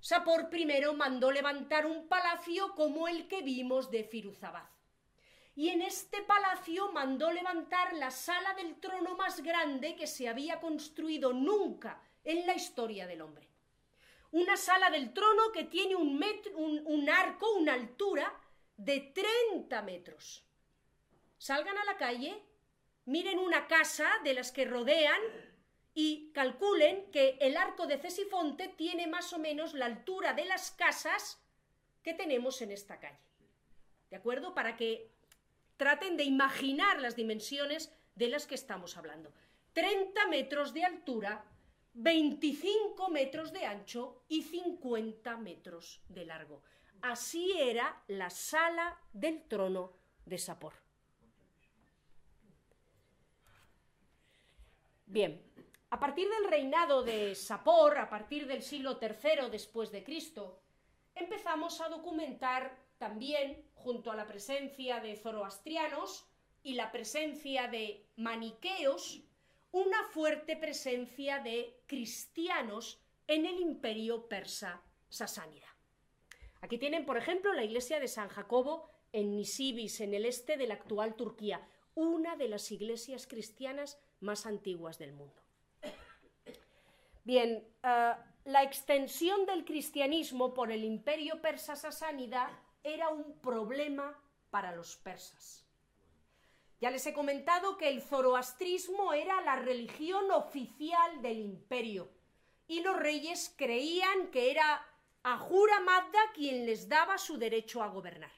Sapor I mandó levantar un palacio como el que vimos de Firuzabad. Y en este palacio mandó levantar la sala del trono más grande que se había construido nunca en la historia del hombre. Una sala del trono que tiene un, un arco, una altura de 30 metros. Salgan a la calle, miren una casa de las que rodean y calculen que el arco de Cesifonte tiene más o menos la altura de las casas que tenemos en esta calle. ¿De acuerdo? Para que traten de imaginar las dimensiones de las que estamos hablando. 30 metros de altura, 25 metros de ancho y 50 metros de largo. Así era la sala del trono de Sapor. Bien, a partir del reinado de Sapor, a partir del siglo III después de Cristo, empezamos a documentar también, junto a la presencia de zoroastrianos y la presencia de maniqueos, una fuerte presencia de cristianos en el imperio persa sasánida. Aquí tienen, por ejemplo, la iglesia de San Jacobo en Nisibis, en el este de la actual Turquía, una de las iglesias cristianas más antiguas del mundo. Bien, eh, la extensión del cristianismo por el imperio persa sasánida era un problema para los persas. Ya les he comentado que el zoroastrismo era la religión oficial del imperio y los reyes creían que era Ahura Mazda quien les daba su derecho a gobernar.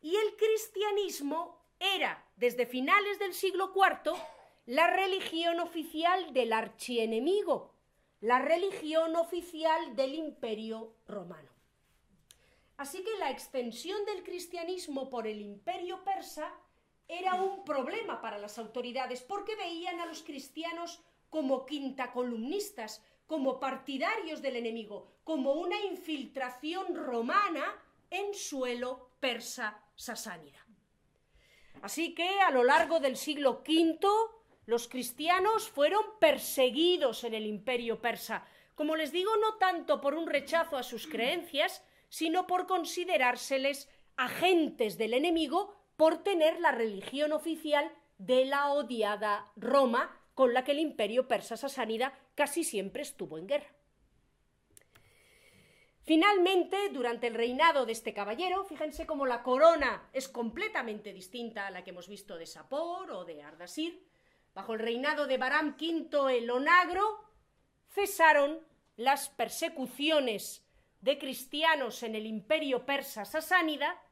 Y el cristianismo era, desde finales del siglo IV, la religión oficial del archienemigo, la religión oficial del imperio romano. Así que la extensión del cristianismo por el imperio persa era un problema para las autoridades porque veían a los cristianos como quintacolumnistas, como partidarios del enemigo, como una infiltración romana en suelo persa sasánida. Así que a lo largo del siglo V los cristianos fueron perseguidos en el imperio persa, como les digo, no tanto por un rechazo a sus creencias, sino por considerárseles agentes del enemigo por tener la religión oficial de la odiada Roma, con la que el imperio persa sasánida casi siempre estuvo en guerra. Finalmente, durante el reinado de este caballero, fíjense cómo la corona es completamente distinta a la que hemos visto de Sapor o de Ardasir, bajo el reinado de Baram V el Onagro, cesaron las persecuciones de cristianos en el imperio persa sasánida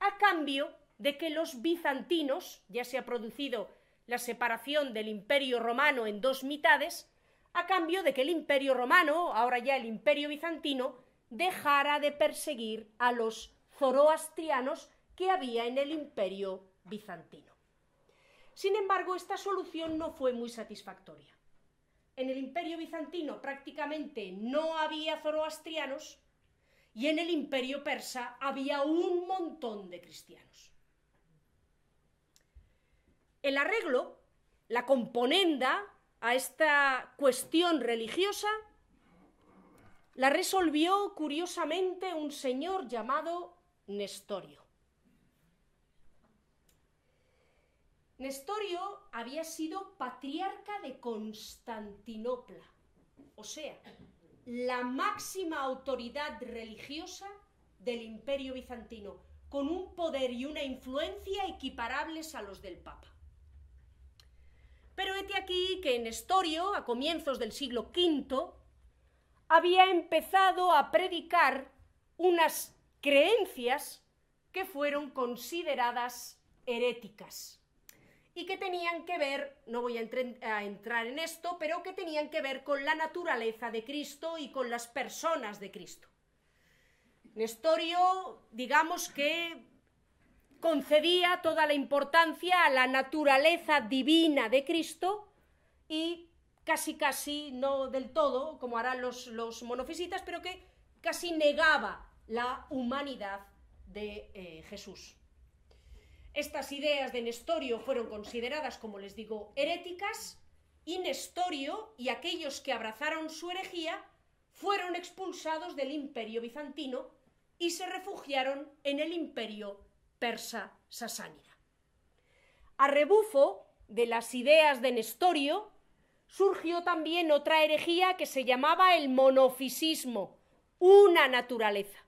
a cambio de que los bizantinos, ya se ha producido la separación del imperio romano en dos mitades, a cambio de que el imperio romano, ahora ya el imperio bizantino, dejara de perseguir a los zoroastrianos que había en el imperio bizantino. Sin embargo, esta solución no fue muy satisfactoria. En el imperio bizantino prácticamente no había zoroastrianos y en el imperio persa había un montón de cristianos. El arreglo, la componenda a esta cuestión religiosa, la resolvió curiosamente un señor llamado Nestorio. Nestorio había sido patriarca de Constantinopla, o sea, la máxima autoridad religiosa del imperio bizantino, con un poder y una influencia equiparables a los del Papa. Pero hete aquí que Nestorio, a comienzos del siglo V, había empezado a predicar unas creencias que fueron consideradas heréticas y que tenían que ver, no voy a, entrar en esto, pero que tenían que ver con la naturaleza de Cristo y con las personas de Cristo. Nestorio, digamos que concedía toda la importancia a la naturaleza divina de Cristo y casi casi, no del todo, como harán los, los monofisitas, pero que casi negaba la humanidad de eh, Jesús. Estas ideas de Nestorio fueron consideradas, como les digo, heréticas, y Nestorio y aquellos que abrazaron su herejía fueron expulsados del imperio bizantino y se refugiaron en el imperio persa sasánida. A rebufo de las ideas de Nestorio surgió también otra herejía que se llamaba el monofisismo, una naturaleza,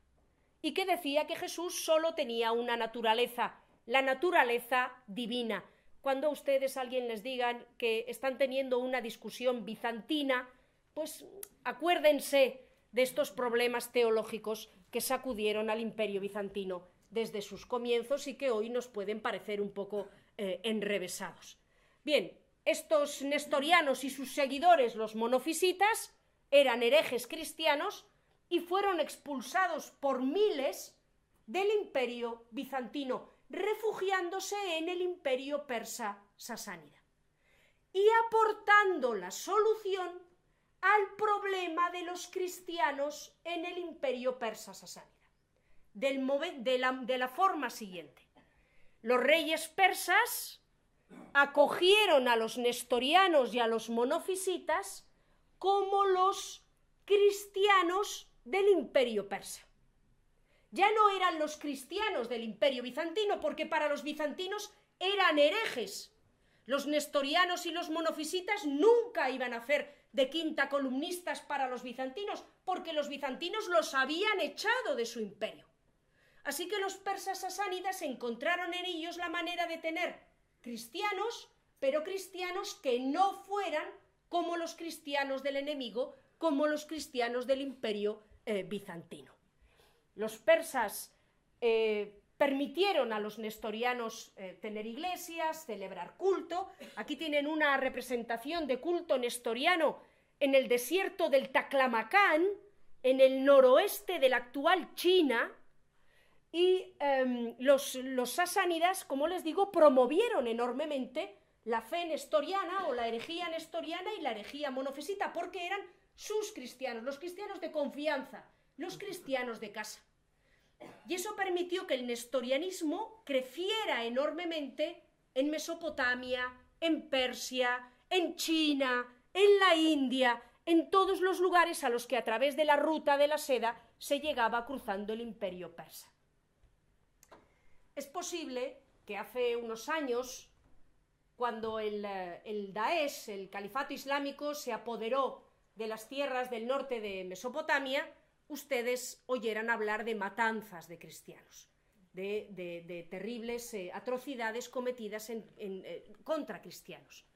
y que decía que Jesús solo tenía una naturaleza, la naturaleza divina. Cuando ustedes alguien les digan que están teniendo una discusión bizantina, pues acuérdense de estos problemas teológicos que sacudieron al imperio bizantino desde sus comienzos y que hoy nos pueden parecer un poco eh, enrevesados. Bien, estos nestorianos y sus seguidores, los monofisitas, eran herejes cristianos y fueron expulsados por miles del imperio bizantino, refugiándose en el imperio persa sasánida y aportando la solución al problema de los cristianos en el imperio persa sasánida de, la, de la forma siguiente. Los reyes persas acogieron a los nestorianos y a los monofisitas como los cristianos del imperio persa. Ya no eran los cristianos del imperio bizantino, porque para los bizantinos eran herejes. Los nestorianos y los monofisitas nunca iban a hacer de quinta columnistas para los bizantinos, porque los bizantinos los habían echado de su imperio. Así que los persas sasánidas encontraron en ellos la manera de tener cristianos, pero cristianos que no fueran como los cristianos del enemigo, como los cristianos del imperio eh, bizantino. Los persas eh, permitieron a los nestorianos eh, tener iglesias, celebrar culto. Aquí tienen una representación de culto nestoriano en el desierto del Taclamacán, en el noroeste de la actual China, y em, los, los sasánidas, como les digo, promovieron enormemente la fe nestoriana o la herejía nestoriana y la herejía monofisita, porque eran sus cristianos, los cristianos de confianza, los cristianos de casa. Y eso permitió que el nestorianismo creciera enormemente en Mesopotamia, en Persia, en China, en la India, en todos los lugares a los que a través de la ruta de la seda se llegaba cruzando el imperio persa. Es posible que hace unos años, cuando el, eh, el Daesh, el califato islámico, se apoderó de las tierras del norte de Mesopotamia, ustedes oyeran hablar de matanzas de cristianos, de, terribles eh, atrocidades cometidas eh, contra cristianos.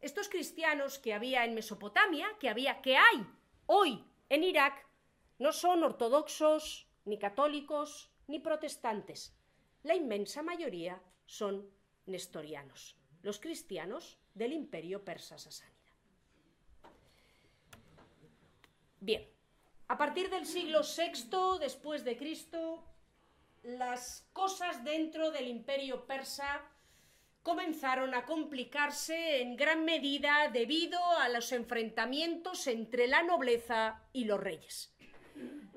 Estos cristianos que había en Mesopotamia, que había, que hay hoy en Irak, no son ortodoxos, ni católicos, ni protestantes la inmensa mayoría son nestorianos, los cristianos del imperio persa sasánida. Bien, a partir del siglo VI después de Cristo, las cosas dentro del imperio persa comenzaron a complicarse en gran medida debido a los enfrentamientos entre la nobleza y los reyes.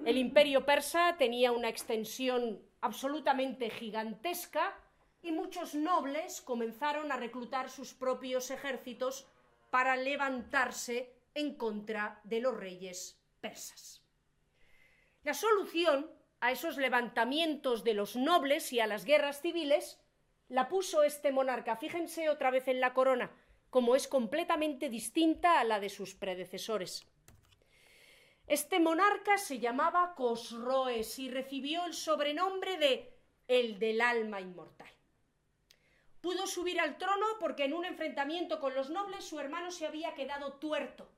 El imperio persa tenía una extensión absolutamente gigantesca y muchos nobles comenzaron a reclutar sus propios ejércitos para levantarse en contra de los reyes persas. La solución a esos levantamientos de los nobles y a las guerras civiles la puso este monarca. Fíjense otra vez en la corona, como es completamente distinta a la de sus predecesores. Este monarca se llamaba Cosroes y recibió el sobrenombre de el del alma inmortal. Pudo subir al trono porque en un enfrentamiento con los nobles su hermano se había quedado tuerto,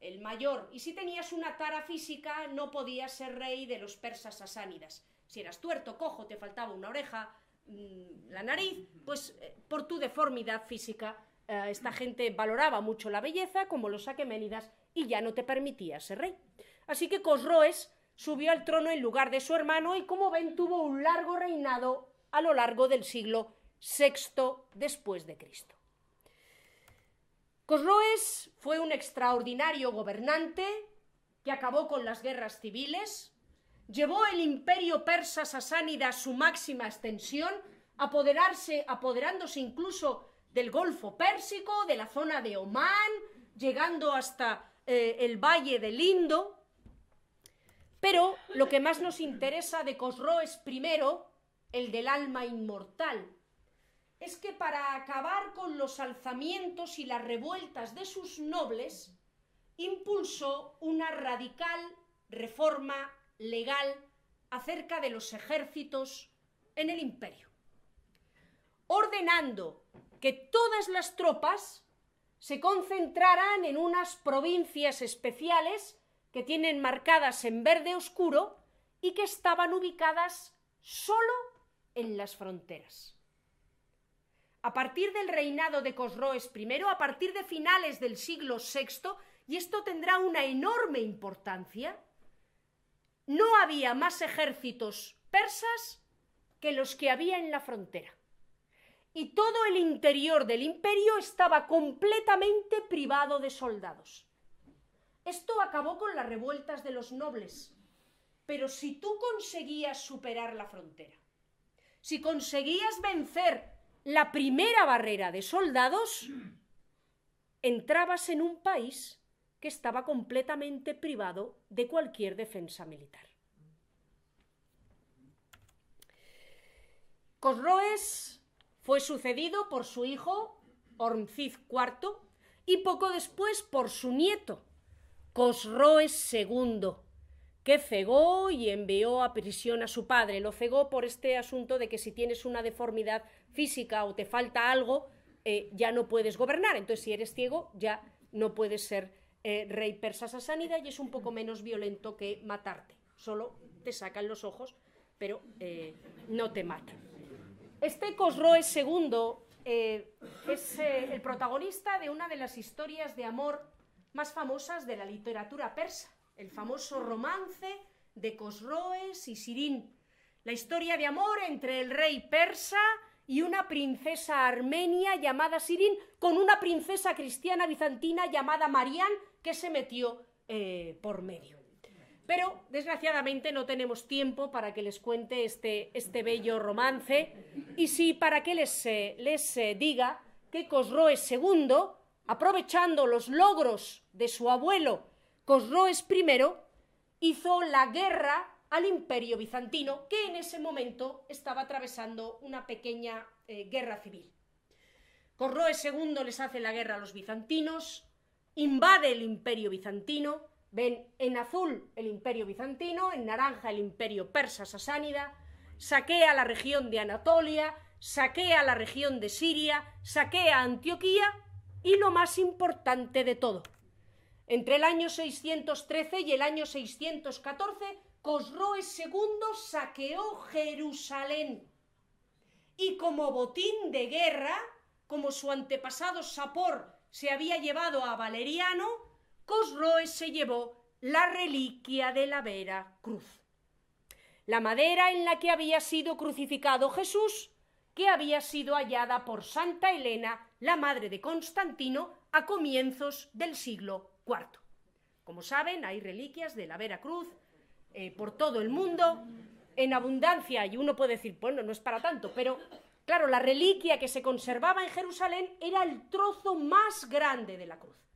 el mayor, y si tenías una tara física no podías ser rey de los persas sasánidas. Si eras tuerto, cojo, te faltaba una oreja, mm, la nariz, pues eh, por tu deformidad física eh, esta gente valoraba mucho la belleza, como los aqueménidas, y ya no te permitía ser rey. Así que Cosroes subió al trono en lugar de su hermano y como ven tuvo un largo reinado a lo largo del siglo VI después de Cristo. Cosroes fue un extraordinario gobernante que acabó con las guerras civiles, llevó el imperio persa sasánida a su máxima extensión, apoderarse, apoderándose incluso del Golfo Pérsico, de la zona de Omán, llegando hasta eh, el Valle del Indo. Pero lo que más nos interesa de Cosroes primero, el del alma inmortal, es que para acabar con los alzamientos y las revueltas de sus nobles, impulsó una radical reforma legal acerca de los ejércitos en el imperio, ordenando que todas las tropas se concentraran en unas provincias especiales que tienen marcadas en verde oscuro y que estaban ubicadas solo en las fronteras. A partir del reinado de Cosroes I, a partir de finales del siglo VI, y esto tendrá una enorme importancia, no había más ejércitos persas que los que había en la frontera y todo el interior del imperio estaba completamente privado de soldados. Esto acabó con las revueltas de los nobles, pero si tú conseguías superar la frontera, si conseguías vencer la primera barrera de soldados, entrabas en un país que estaba completamente privado de cualquier defensa militar. Cosroes fue sucedido por su hijo Ormcid IV y poco después por su nieto Cosroes II, que cegó y envió a prisión a su padre. Lo cegó por este asunto de que si tienes una deformidad física o te falta algo, eh, ya no puedes gobernar. Entonces, si eres ciego, ya no puedes ser eh, rey persa sasánida y es un poco menos violento que matarte. Solo te sacan los ojos, pero eh, no te matan. Este Cosroes II eh, es eh, el protagonista de una de las historias de amor más famosas de la literatura persa, el famoso romance de Cosroes y Sirín, la historia de amor entre el rey persa y una princesa armenia llamada Sirín, con una princesa cristiana bizantina llamada Marián, que se metió eh, por medio. Pero desgraciadamente no tenemos tiempo para que les cuente este, este bello romance y sí para que les, eh, les eh, diga que Cosroes II, aprovechando los logros de su abuelo Cosroes I, hizo la guerra al imperio bizantino, que en ese momento estaba atravesando una pequeña eh, guerra civil. Cosroes II les hace la guerra a los bizantinos, invade el imperio bizantino, Ven en azul el imperio bizantino, en naranja el imperio persa sasánida, saquea la región de Anatolia, saquea la región de Siria, saquea Antioquía y lo más importante de todo. Entre el año 613 y el año 614, Cosroes II saqueó Jerusalén. Y como botín de guerra, como su antepasado Sapor se había llevado a Valeriano, Cosroes se llevó la reliquia de la Vera Cruz, la madera en la que había sido crucificado Jesús, que había sido hallada por Santa Elena, la madre de Constantino, a comienzos del siglo IV. Como saben, hay reliquias de la Vera Cruz eh, por todo el mundo, en abundancia, y uno puede decir, bueno, no es para tanto, pero claro, la reliquia que se conservaba en Jerusalén era el trozo más grande de la cruz.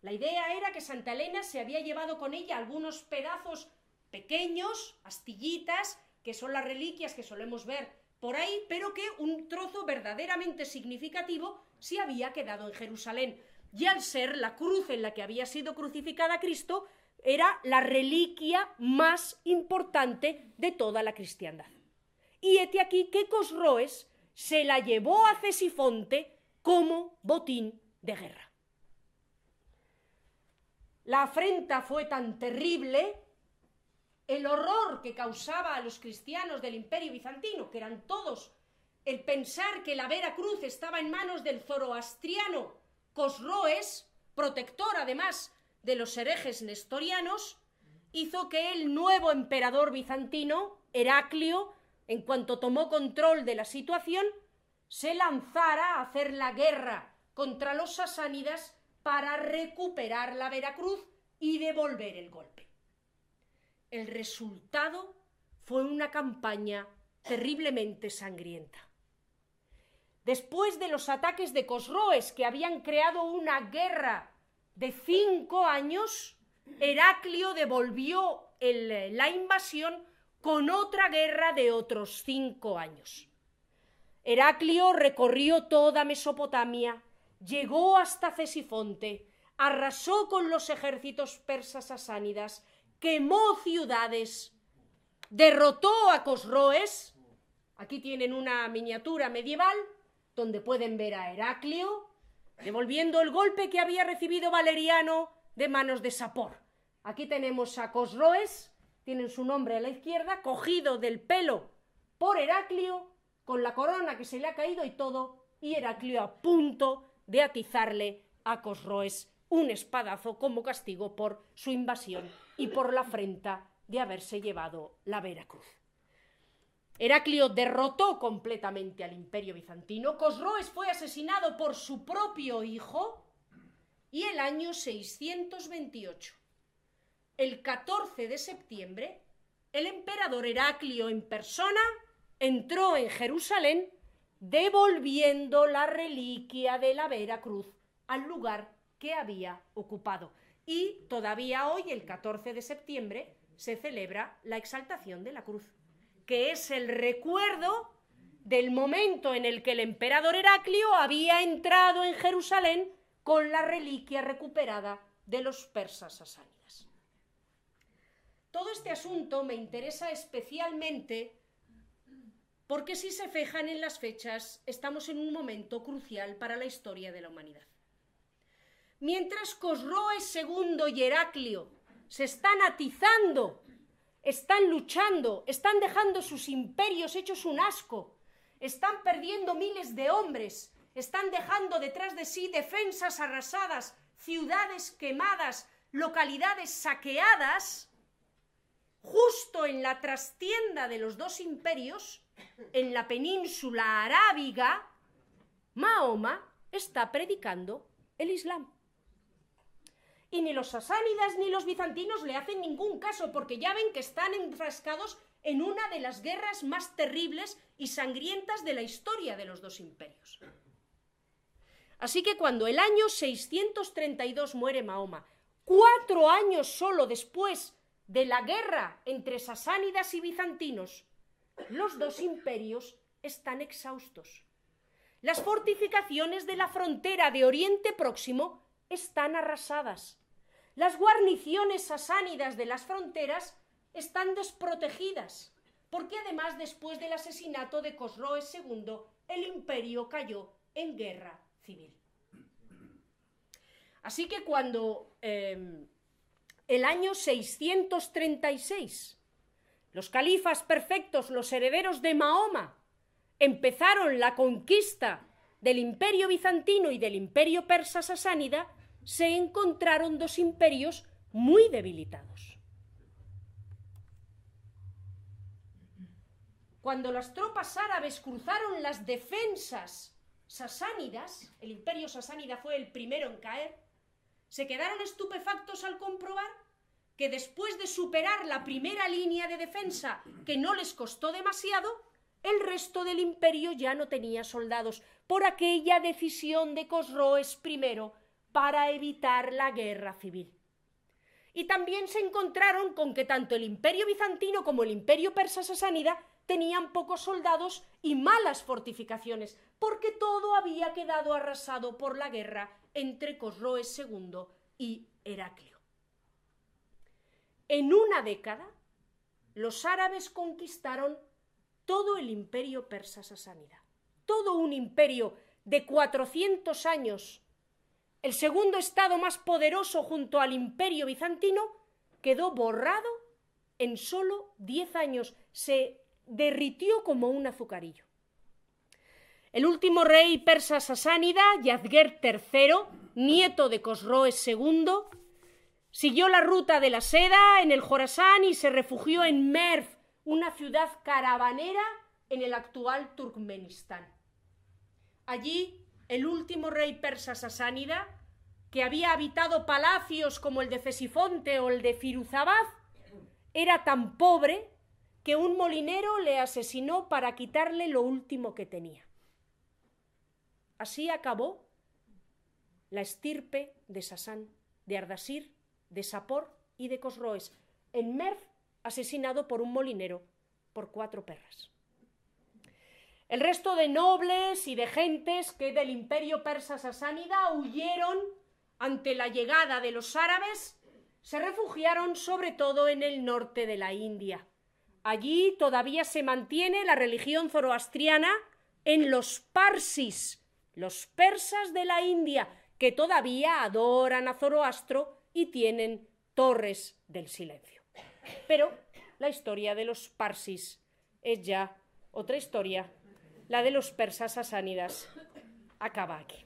La idea era que Santa Elena se había llevado con ella algunos pedazos pequeños, astillitas, que son las reliquias que solemos ver por ahí, pero que un trozo verdaderamente significativo se había quedado en Jerusalén. Y al ser la cruz en la que había sido crucificada Cristo, era la reliquia más importante de toda la cristiandad. Y este aquí que Cosroes se la llevó a Cesifonte como botín de guerra. La afrenta fue tan terrible, el horror que causaba a los cristianos del imperio bizantino, que eran todos, el pensar que la Vera Cruz estaba en manos del zoroastriano Cosroes, protector además de los herejes nestorianos, hizo que el nuevo emperador bizantino, Heraclio, en cuanto tomó control de la situación, se lanzara a hacer la guerra contra los sasánidas para recuperar la Veracruz y devolver el golpe. El resultado fue una campaña terriblemente sangrienta. Después de los ataques de Cosroes, que habían creado una guerra de cinco años, Heraclio devolvió la invasión con otra guerra de otros cinco años. Heraclio recorrió toda Mesopotamia, llegó hasta Cesifonte, arrasó con los ejércitos persas sasánidas, quemó ciudades, derrotó a Cosroes. Aquí tienen una miniatura medieval donde pueden ver a Heraclio devolviendo el golpe que había recibido Valeriano de manos de Sapor. Aquí tenemos a Cosroes, tienen su nombre a la izquierda, cogido del pelo por Heraclio, con la corona que se le ha caído y todo, y Heraclio a punto de atizarle a Cosroes un espadazo como castigo por su invasión y por la afrenta de haberse llevado la Veracruz. Heraclio derrotó completamente al imperio bizantino, Cosroes fue asesinado por su propio hijo y el año 628, el 14 de septiembre, el emperador Heraclio en persona entró en Jerusalén devolviendo la reliquia de la Veracruz al lugar que había ocupado. Y todavía hoy, el 14 de septiembre, se celebra la exaltación de la cruz que es el recuerdo del momento en el que el emperador Heraclio había entrado en Jerusalén con la reliquia recuperada de los persas sasánidas. Todo este asunto me interesa especialmente porque si se fijan en las fechas, estamos en un momento crucial para la historia de la humanidad. Mientras Cosroes II y Heraclio se están atizando están luchando, están dejando sus imperios hechos un asco, están perdiendo miles de hombres, están dejando detrás de sí defensas arrasadas, ciudades quemadas, localidades saqueadas, justo en la trastienda de los dos imperios, en la península arábiga, Mahoma está predicando el Islam. Y ni los sasánidas ni los bizantinos le hacen ningún caso, porque ya ven que están enfrascados en una de las guerras más terribles y sangrientas de la historia de los dos imperios. Así que cuando el año 632 muere Mahoma, cuatro años solo después de la guerra entre sasánidas y bizantinos, los dos imperios están exhaustos. Las fortificaciones de la frontera de Oriente Próximo están arrasadas. Las guarniciones sasánidas de las fronteras están desprotegidas, porque además después del asesinato de Cosroes II, el imperio cayó en guerra civil. Así que cuando em, el año 636 los califas perfectos, los herederos de Mahoma, empezaron la conquista del imperio bizantino y del imperio persa sasánida, se encontraron dos imperios muy debilitados. Cuando las tropas árabes cruzaron las defensas sasánidas, el imperio sasánida fue el primero en caer, se quedaron estupefactos al comprobar que después de superar la primera línea de defensa, que no les costó demasiado, el resto del imperio ya no tenía soldados por aquella decisión de Cosroes I para evitar la guerra civil. Y también se encontraron con que tanto el imperio bizantino como el imperio persa sasánida tenían pocos soldados y malas fortificaciones, porque todo había quedado arrasado por la guerra entre Cosroes II y Heraclio. En una década, los árabes conquistaron todo el imperio persa sasánida, todo un imperio de 400 años, el segundo estado más poderoso junto al imperio bizantino, quedó borrado. En solo 10 años, se derritió como un azucarillo. El último rey persa sasánida, Yazger III, nieto de Cosroes II, siguió la ruta de la seda en el Jorasán y se refugió en Merv, una ciudad caravanera en el actual Turkmenistán. Allí, el último rey persa sasánida, que había habitado palacios como el de Cesifonte o el de Firuzabad, era tan pobre que un molinero le asesinó para quitarle lo último que tenía. Así acabó la estirpe de Sasán, de Ardasir, de Sapor y de Cosroes, en Merv, asesinado por un molinero por cuatro perras. El resto de nobles y de gentes que del imperio persa sasánida huyeron ante la llegada de los árabes, se refugiaron sobre todo en el norte de la India. Allí todavía se mantiene la religión zoroastriana en los parsis, los persas de la India, que todavía adoran a Zoroastro y tienen torres del silencio. Pero la historia de los parsis es ya otra historia, la de los persas asánidas acaba aquí.